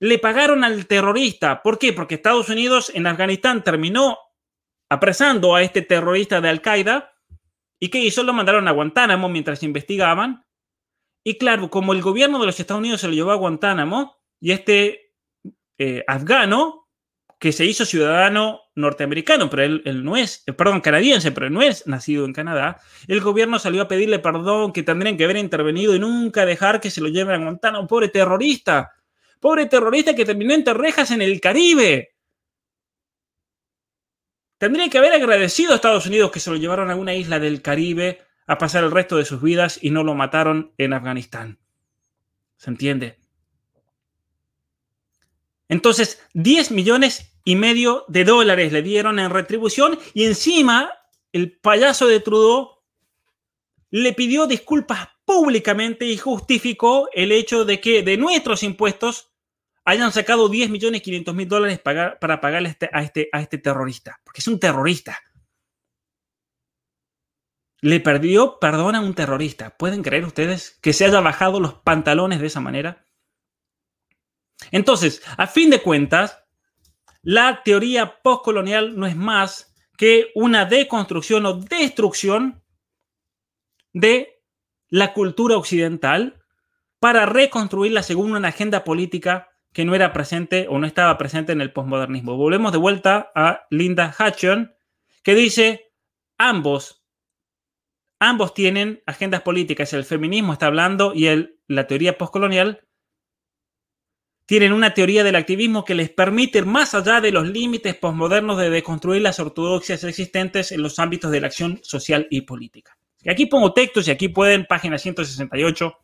le pagaron al terrorista. ¿Por qué? Porque Estados Unidos en Afganistán terminó apresando a este terrorista de Al-Qaeda. ¿Y qué hizo? Lo mandaron a Guantánamo mientras investigaban. Y claro, como el gobierno de los Estados Unidos se lo llevó a Guantánamo y este eh, afgano, que se hizo ciudadano norteamericano, pero él, él no es, eh, perdón, canadiense, pero él no es nacido en Canadá, el gobierno salió a pedirle perdón, que tendrían que haber intervenido y nunca dejar que se lo lleven a Guantánamo, pobre terrorista. Pobre terrorista que terminó entre rejas en el Caribe. Tendría que haber agradecido a Estados Unidos que se lo llevaron a una isla del Caribe a pasar el resto de sus vidas y no lo mataron en Afganistán. ¿Se entiende? Entonces, 10 millones y medio de dólares le dieron en retribución y encima el payaso de Trudeau le pidió disculpas públicamente y justificó el hecho de que de nuestros impuestos hayan sacado 10 millones 500 mil dólares para, pagarle este, a, este, a este terrorista, porque es un terrorista. Le perdió perdón a un terrorista. ¿Pueden creer ustedes que se haya bajado los pantalones de esa manera? Entonces, a fin de cuentas, la teoría postcolonial no es más que una deconstrucción o destrucción de la cultura occidental para reconstruirla según una agenda política que no era presente o no estaba presente en el posmodernismo. Volvemos de vuelta a Linda Hatchon, que dice, ambos, ambos tienen agendas políticas, el feminismo está hablando y el, la teoría postcolonial tienen una teoría del activismo que les permite más allá de los límites posmodernos de deconstruir las ortodoxias existentes en los ámbitos de la acción social y política. aquí pongo textos y aquí pueden, página 168,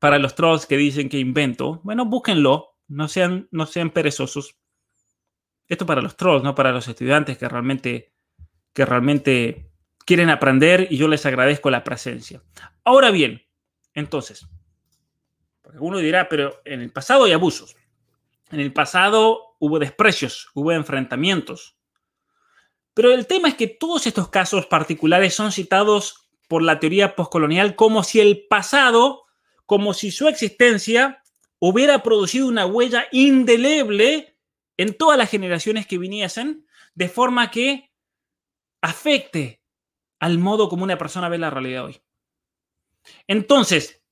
para los trolls que dicen que invento, bueno, búsquenlo, no sean, no sean perezosos. Esto para los trolls, no para los estudiantes que realmente, que realmente quieren aprender y yo les agradezco la presencia. Ahora bien, entonces, uno dirá, pero en el pasado hay abusos. En el pasado hubo desprecios, hubo enfrentamientos. Pero el tema es que todos estos casos particulares son citados por la teoría postcolonial como si el pasado como si su existencia hubiera producido una huella indeleble en todas las generaciones que viniesen, de forma que afecte al modo como una persona ve la realidad hoy. Entonces,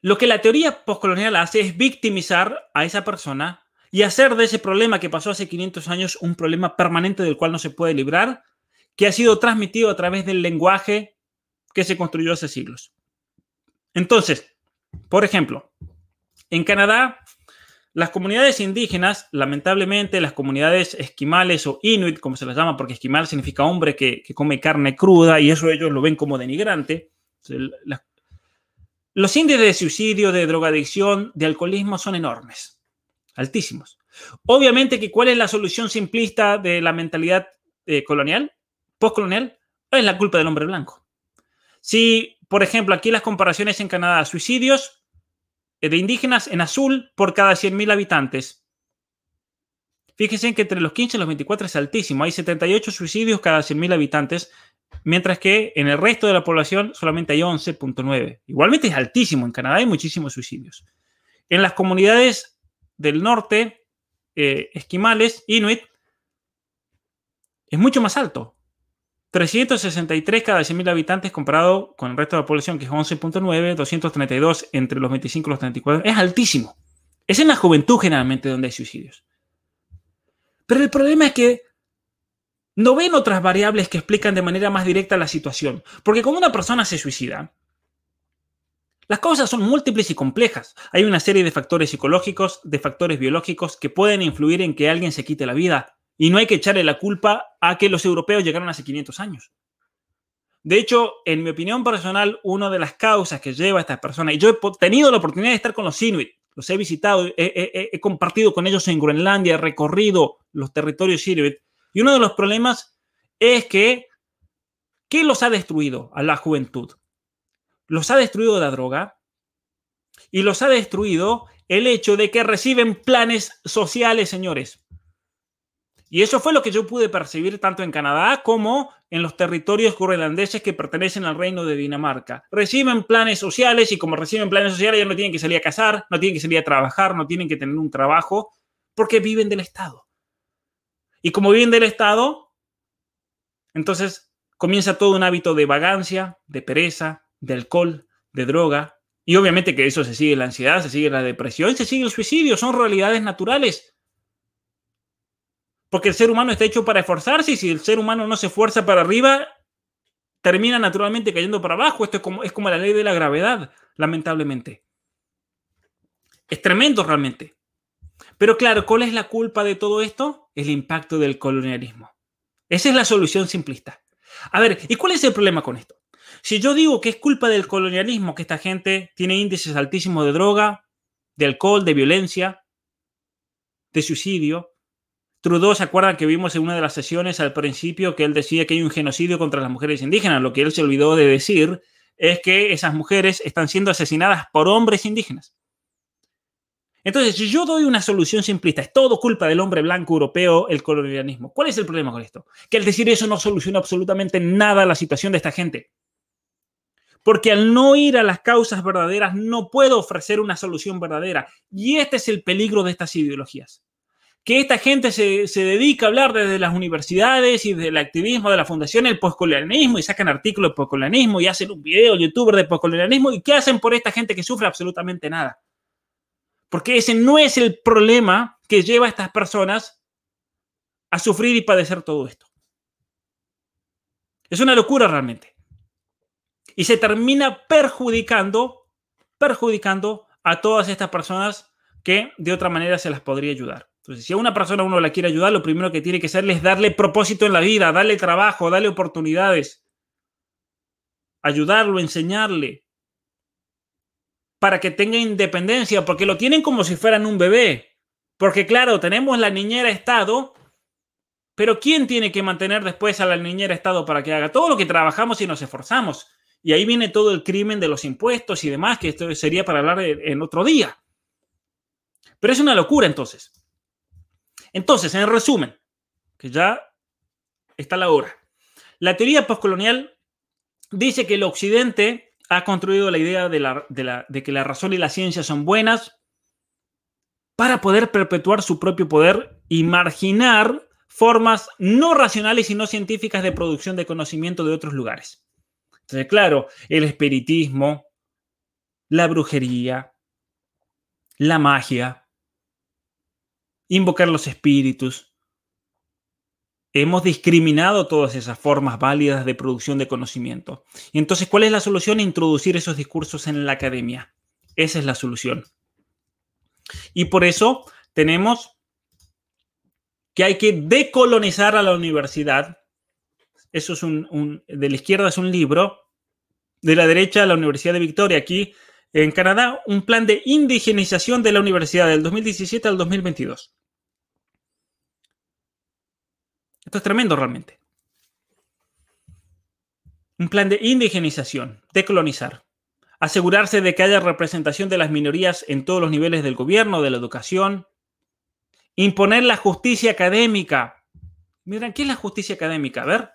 lo que la teoría postcolonial hace es victimizar a esa persona y hacer de ese problema que pasó hace 500 años un problema permanente del cual no se puede librar, que ha sido transmitido a través del lenguaje que se construyó hace siglos. Entonces, por ejemplo, en Canadá, las comunidades indígenas, lamentablemente, las comunidades esquimales o inuit, como se las llama, porque esquimal significa hombre que, come carne cruda y eso ellos lo ven como denigrante. Los índices de suicidio, de drogadicción, de alcoholismo son enormes, altísimos. Obviamente que cuál es la solución simplista de la mentalidad eh, colonial, postcolonial, es la culpa del hombre blanco. Si, por ejemplo, aquí las comparaciones en Canadá, suicidios de indígenas en azul por cada 100.000 habitantes. Fíjense que entre los 15 y los 24 es altísimo. Hay 78 suicidios cada 100.000 habitantes, mientras que en el resto de la población solamente hay 11.9. Igualmente es altísimo. En Canadá hay muchísimos suicidios. En las comunidades del norte, eh, esquimales, inuit, es mucho más alto. 363 cada 100.000 habitantes comparado con el resto de la población, que es 11.9, 232 entre los 25 y los 34. Es altísimo. Es en la juventud generalmente donde hay suicidios. Pero el problema es que no ven otras variables que explican de manera más directa la situación. Porque cuando una persona se suicida, las causas son múltiples y complejas. Hay una serie de factores psicológicos, de factores biológicos que pueden influir en que alguien se quite la vida. Y no hay que echarle la culpa a que los europeos llegaron hace 500 años. De hecho, en mi opinión personal, una de las causas que lleva a estas personas, y yo he tenido la oportunidad de estar con los Inuit, los he visitado, he, compartido con ellos en Groenlandia, he recorrido los territorios Inuit, y uno de los problemas es que, ¿qué los ha destruido a la juventud? Los ha destruido la droga y los ha destruido el hecho de que reciben planes sociales, señores. Y eso fue lo que yo pude percibir tanto en Canadá como en los territorios groenlandeses que pertenecen al reino de Dinamarca. Reciben planes sociales y como reciben planes sociales ya no tienen que salir a cazar, no tienen que salir a trabajar, no tienen que tener un trabajo, porque viven del Estado. Y como viven del Estado, entonces comienza todo un hábito de vagancia, de pereza, de alcohol, de droga. Y obviamente que eso se sigue la ansiedad, se sigue la depresión, se sigue el suicidio, son realidades naturales. Porque el ser humano está hecho para esforzarse y si el ser humano no se esfuerza para arriba, termina naturalmente cayendo para abajo. Esto es como, es como la ley de la gravedad, lamentablemente. Es tremendo realmente. Pero claro, ¿cuál es la culpa de todo esto? El impacto del colonialismo. Esa es la solución simplista. A ver, ¿y cuál es el problema con esto? Si yo digo que es culpa del colonialismo que esta gente tiene índices altísimos de droga, de alcohol, de violencia, de suicidio, Trudeau, ¿se acuerdan que vimos en una de las sesiones al principio que él decía que hay un genocidio contra las mujeres indígenas? Lo que él se olvidó de decir es que esas mujeres están siendo asesinadas por hombres indígenas. Entonces, si yo doy una solución simplista, es todo culpa del hombre blanco europeo, el colonialismo. ¿Cuál es el problema con esto? Que al decir eso no soluciona absolutamente nada la situación de esta gente. Porque al no ir a las causas verdaderas no puedo ofrecer una solución verdadera. Y este es el peligro de estas ideologías que esta gente se, dedica a hablar desde las universidades y del activismo de la fundación el postcolonialismo y sacan artículos de postcolonialismo y hacen un video youtuber de postcolonialismo y ¿qué hacen por esta gente que sufre absolutamente nada? Porque ese no es el problema que lleva a estas personas a sufrir y padecer todo esto. Es una locura realmente. Y se termina perjudicando, perjudicando a todas estas personas que de otra manera se las podría ayudar. Entonces, si a una persona uno la quiere ayudar, lo primero que tiene que hacer es darle propósito en la vida, darle trabajo, darle oportunidades, ayudarlo, enseñarle, para que tenga independencia, porque lo tienen como si fueran un bebé. Porque claro, tenemos la niñera Estado, pero ¿quién tiene que mantener después a la niñera Estado para que haga todo lo que trabajamos y nos esforzamos? Y ahí viene todo el crimen de los impuestos y demás, que esto sería para hablar en otro día. Pero es una locura entonces. Entonces, en resumen, que ya está la hora. La teoría postcolonial dice que el Occidente ha construido la idea de, que la razón y la ciencia son buenas para poder perpetuar su propio poder y marginar formas no racionales y no científicas de producción de conocimiento de otros lugares. Entonces, claro, el espiritismo, la brujería, la magia, invocar los espíritus. Hemos discriminado todas esas formas válidas de producción de conocimiento. Y entonces, ¿cuál es la solución? Introducir esos discursos en la academia. Esa es la solución. Y por eso tenemos que hay que decolonizar a la universidad. Eso es un, de la izquierda es un libro, de la derecha la Universidad de Victoria. Aquí en Canadá, un plan de indigenización de la universidad del 2017 al 2022. Esto es tremendo realmente. un plan de indigenización, de colonizar, asegurarse de que haya representación de las minorías en todos los niveles del gobierno, de la educación, imponer la justicia académica. Miren, ¿qué es la justicia académica? A ver,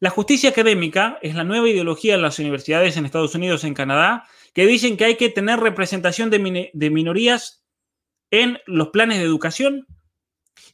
la justicia académica es la nueva ideología en las universidades en Estados Unidos, en Canadá, que dicen que hay que tener representación de, minorías en los planes de educación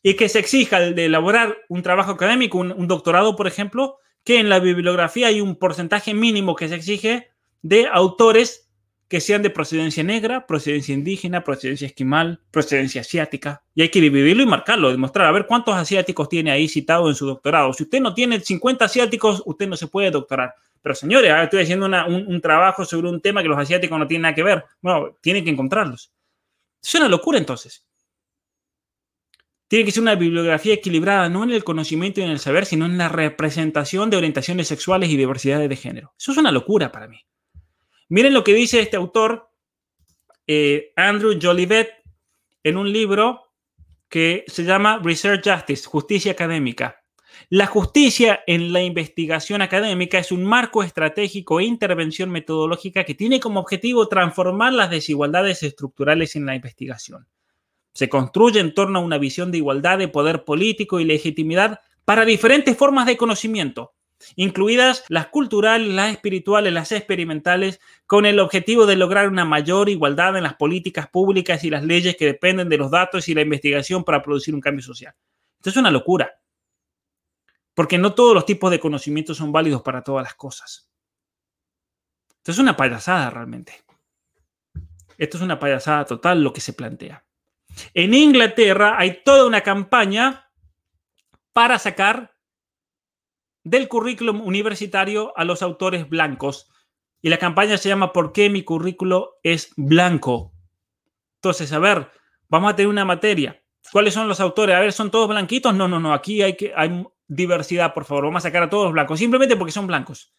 y que se exija de elaborar un trabajo académico, un, doctorado, por ejemplo, que en la bibliografía hay un porcentaje mínimo que se exige de autores que sean de procedencia negra, procedencia indígena, procedencia esquimal, procedencia asiática. Y hay que dividirlo y marcarlo, demostrar, a ver cuántos asiáticos tiene ahí citado en su doctorado. Si usted no tiene 50 asiáticos, usted no se puede doctorar. Pero señores, ahora estoy haciendo un, trabajo sobre un tema que los asiáticos no tienen nada que ver. Bueno, tienen que encontrarlos. Es una locura entonces. Tiene que ser una bibliografía equilibrada, no en el conocimiento y en el saber, sino en la representación de orientaciones sexuales y diversidades de género. Eso es una locura para mí. Miren lo que dice este autor, eh, Andrew Jolivet, en un libro que se llama Research Justice, Justicia Académica. La justicia en la investigación académica es un marco estratégico e intervención metodológica que tiene como objetivo transformar las desigualdades estructurales en la investigación. Se construye en torno a una visión de igualdad de poder político y legitimidad para diferentes formas de conocimiento, incluidas las culturales, las espirituales, las experimentales, con el objetivo de lograr una mayor igualdad en las políticas públicas y las leyes que dependen de los datos y la investigación para producir un cambio social. Esto es una locura, porque no todos los tipos de conocimientos son válidos para todas las cosas. Esto es una payasada realmente. Esto es una payasada total lo que se plantea. En Inglaterra hay toda una campaña para sacar del currículum universitario a los autores blancos. Y la campaña se llama ¿Por qué mi currículo es blanco? Entonces, a ver, vamos a tener una materia. ¿Cuáles son los autores? A ver, ¿son todos blanquitos? No, no, no. Aquí hay, que, hay diversidad, por favor. Vamos a sacar a todos los blancos, simplemente porque son blancos.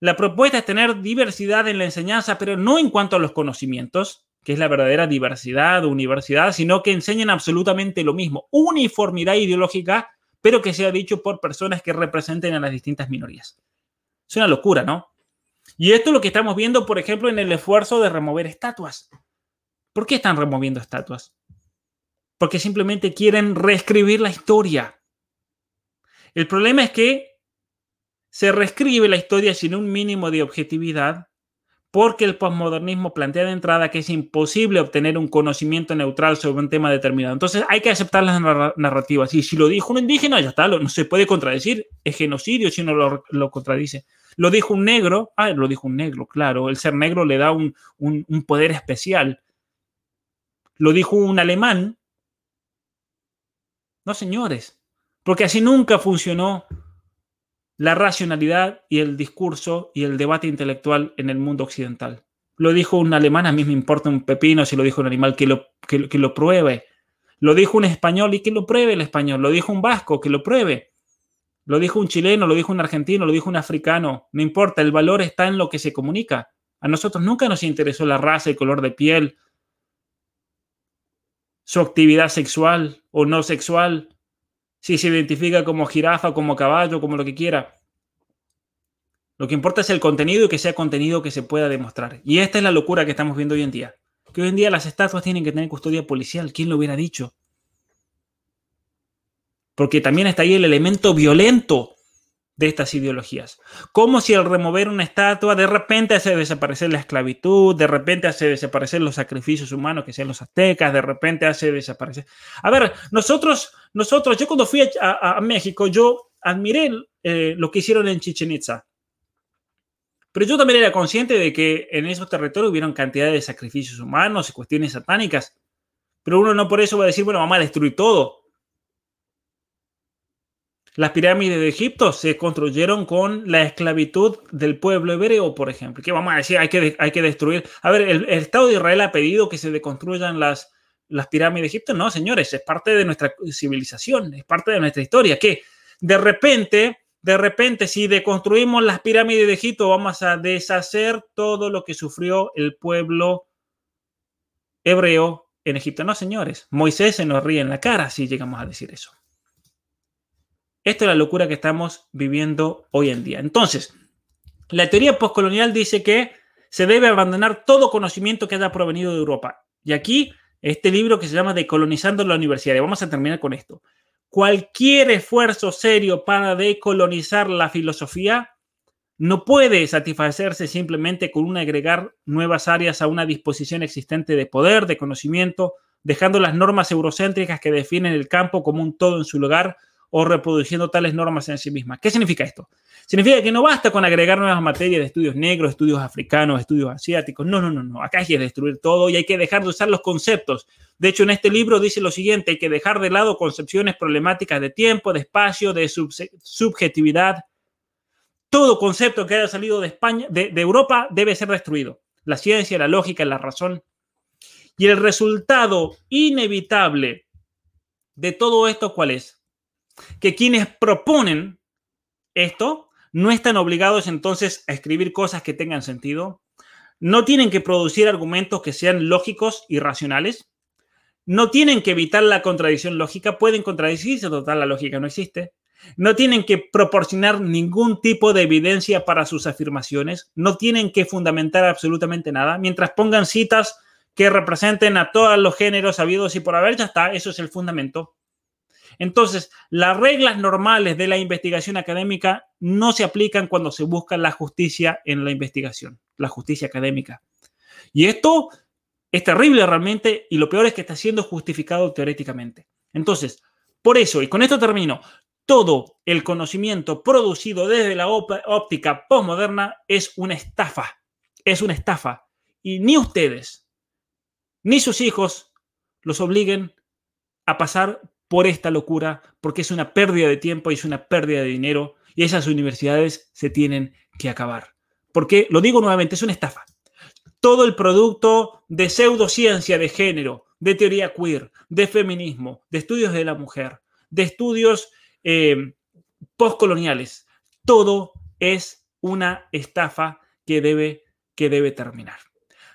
La propuesta es tener diversidad en la enseñanza, pero no en cuanto a los conocimientos, que es la verdadera diversidad universidad, sino que enseñen absolutamente lo mismo. Uniformidad ideológica pero que sea dicho por personas que representen a las distintas minorías. Es una locura, ¿no? Y esto es lo que estamos viendo, por ejemplo, en el esfuerzo de remover estatuas. ¿Por qué están removiendo estatuas? Porque simplemente quieren reescribir la historia. El problema es que se reescribe la historia sin un mínimo de objetividad porque el posmodernismo plantea de entrada que es imposible obtener un conocimiento neutral sobre un tema determinado. Entonces hay que aceptar las narrativas. Y si lo dijo un indígena, ya está, no se puede contradecir. Es genocidio si uno lo, contradice. Lo dijo un negro, ah, lo dijo un negro, claro. El ser negro le da un, un poder especial. Lo dijo un alemán. No, señores, porque así nunca funcionó la racionalidad y el discurso y el debate intelectual en el mundo occidental. Lo dijo un alemán, a mí me importa un pepino si lo dijo un animal, que lo, que, lo pruebe. Lo dijo un español y que lo pruebe el español. Lo dijo un vasco, que lo pruebe. Lo dijo un chileno, lo dijo un argentino, lo dijo un africano. No importa, el valor está en lo que se comunica. A nosotros nunca nos interesó la raza, el color de piel, su actividad sexual o no sexual, si se identifica como jirafa, como caballo, como lo que quiera. Lo que importa es el contenido y que sea contenido que se pueda demostrar. Y esta es la locura que estamos viendo hoy en día. Que hoy en día las estatuas tienen que tener custodia policial. ¿Quién lo hubiera dicho? Porque también está ahí el elemento violento de estas ideologías. Como si al remover una estatua de repente hace desaparecer la esclavitud, de repente hace desaparecer los sacrificios humanos que sean los aztecas, de repente hace desaparecer. A ver, nosotros, nosotros, yo cuando fui a, México, yo admiré eh, lo que hicieron en Chichen Itza. Pero yo también era consciente de que en esos territorios hubieron cantidad de sacrificios humanos y cuestiones satánicas. Pero uno no por eso va a decir, bueno, vamos a destruir todo. Las pirámides de Egipto se construyeron con la esclavitud del pueblo hebreo, por ejemplo. ¿Qué vamos a decir? Hay que, hay que destruir. A ver, el, Estado de Israel ha pedido que se deconstruyan las, las pirámides de Egipto. No, señores, es parte de nuestra civilización, es parte de nuestra historia. Que de repente, de repente, si deconstruimos las pirámides de Egipto, vamos a deshacer todo lo que sufrió el pueblo hebreo en Egipto. No, señores, Moisés se nos ríe en la cara si llegamos a decir eso. Esto es la locura que estamos viviendo hoy en día. Entonces, La teoría postcolonial dice que se debe abandonar todo conocimiento que haya provenido de Europa. Y aquí, este libro que se llama Decolonizando la Universidad, y vamos a terminar con esto. Cualquier esfuerzo serio para decolonizar la filosofía no puede satisfacerse simplemente con un agregar nuevas áreas a una disposición existente de poder, de conocimiento, dejando las normas eurocéntricas que definen el campo como un todo en su lugar o reproduciendo tales normas en sí mismas. ¿Qué significa esto? Significa que no basta con agregar nuevas materias de estudios negros, estudios africanos, estudios asiáticos. No, no, no, no. Acá hay que destruir todo y hay que dejar de usar los conceptos. De hecho, en este libro dice lo siguiente, hay que dejar de lado concepciones problemáticas de tiempo, de espacio, de subjetividad, todo concepto que haya salido de España, de, Europa, debe ser destruido. La ciencia, la lógica, la razón. Y el resultado inevitable de todo esto, ¿cuál es? Que quienes proponen esto no están obligados entonces a escribir cosas que tengan sentido, no tienen que producir argumentos que sean lógicos y racionales, no tienen que evitar la contradicción lógica, pueden contradecirse, total, la lógica no existe, no tienen que proporcionar ningún tipo de evidencia para sus afirmaciones, no tienen que fundamentar absolutamente nada, mientras pongan citas que representen a todos los géneros habidos y por haber, ya está, eso es el fundamento. Entonces, las reglas normales de la investigación académica no se aplican cuando se busca la justicia en la investigación, la justicia académica. Y esto es terrible realmente y lo peor es que está siendo justificado teóricamente. Entonces, por eso, y con esto termino, todo el conocimiento producido desde la óptica postmoderna es una estafa. Es una estafa. Y ni ustedes, ni sus hijos los obliguen a pasar por esta locura, porque es una pérdida de tiempo y es una pérdida de dinero, y esas universidades se tienen que acabar. Porque, lo digo nuevamente, es una estafa. Todo el producto de pseudociencia de género, de teoría queer, de feminismo, de estudios de la mujer, de estudios eh, postcoloniales. Todo es una estafa que debe, que debe terminar.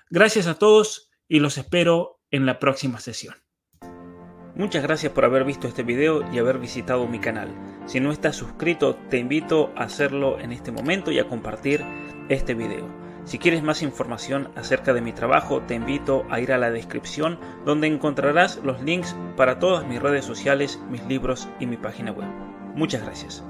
Gracias a todos y los espero en la próxima sesión. Muchas gracias por haber visto este video y haber visitado mi canal. Si no estás suscrito, te invito a hacerlo en este momento y a compartir este video. Si quieres más información acerca de mi trabajo, te invito a ir a la descripción donde encontrarás los links para todas mis redes sociales, mis libros y mi página web. Muchas gracias.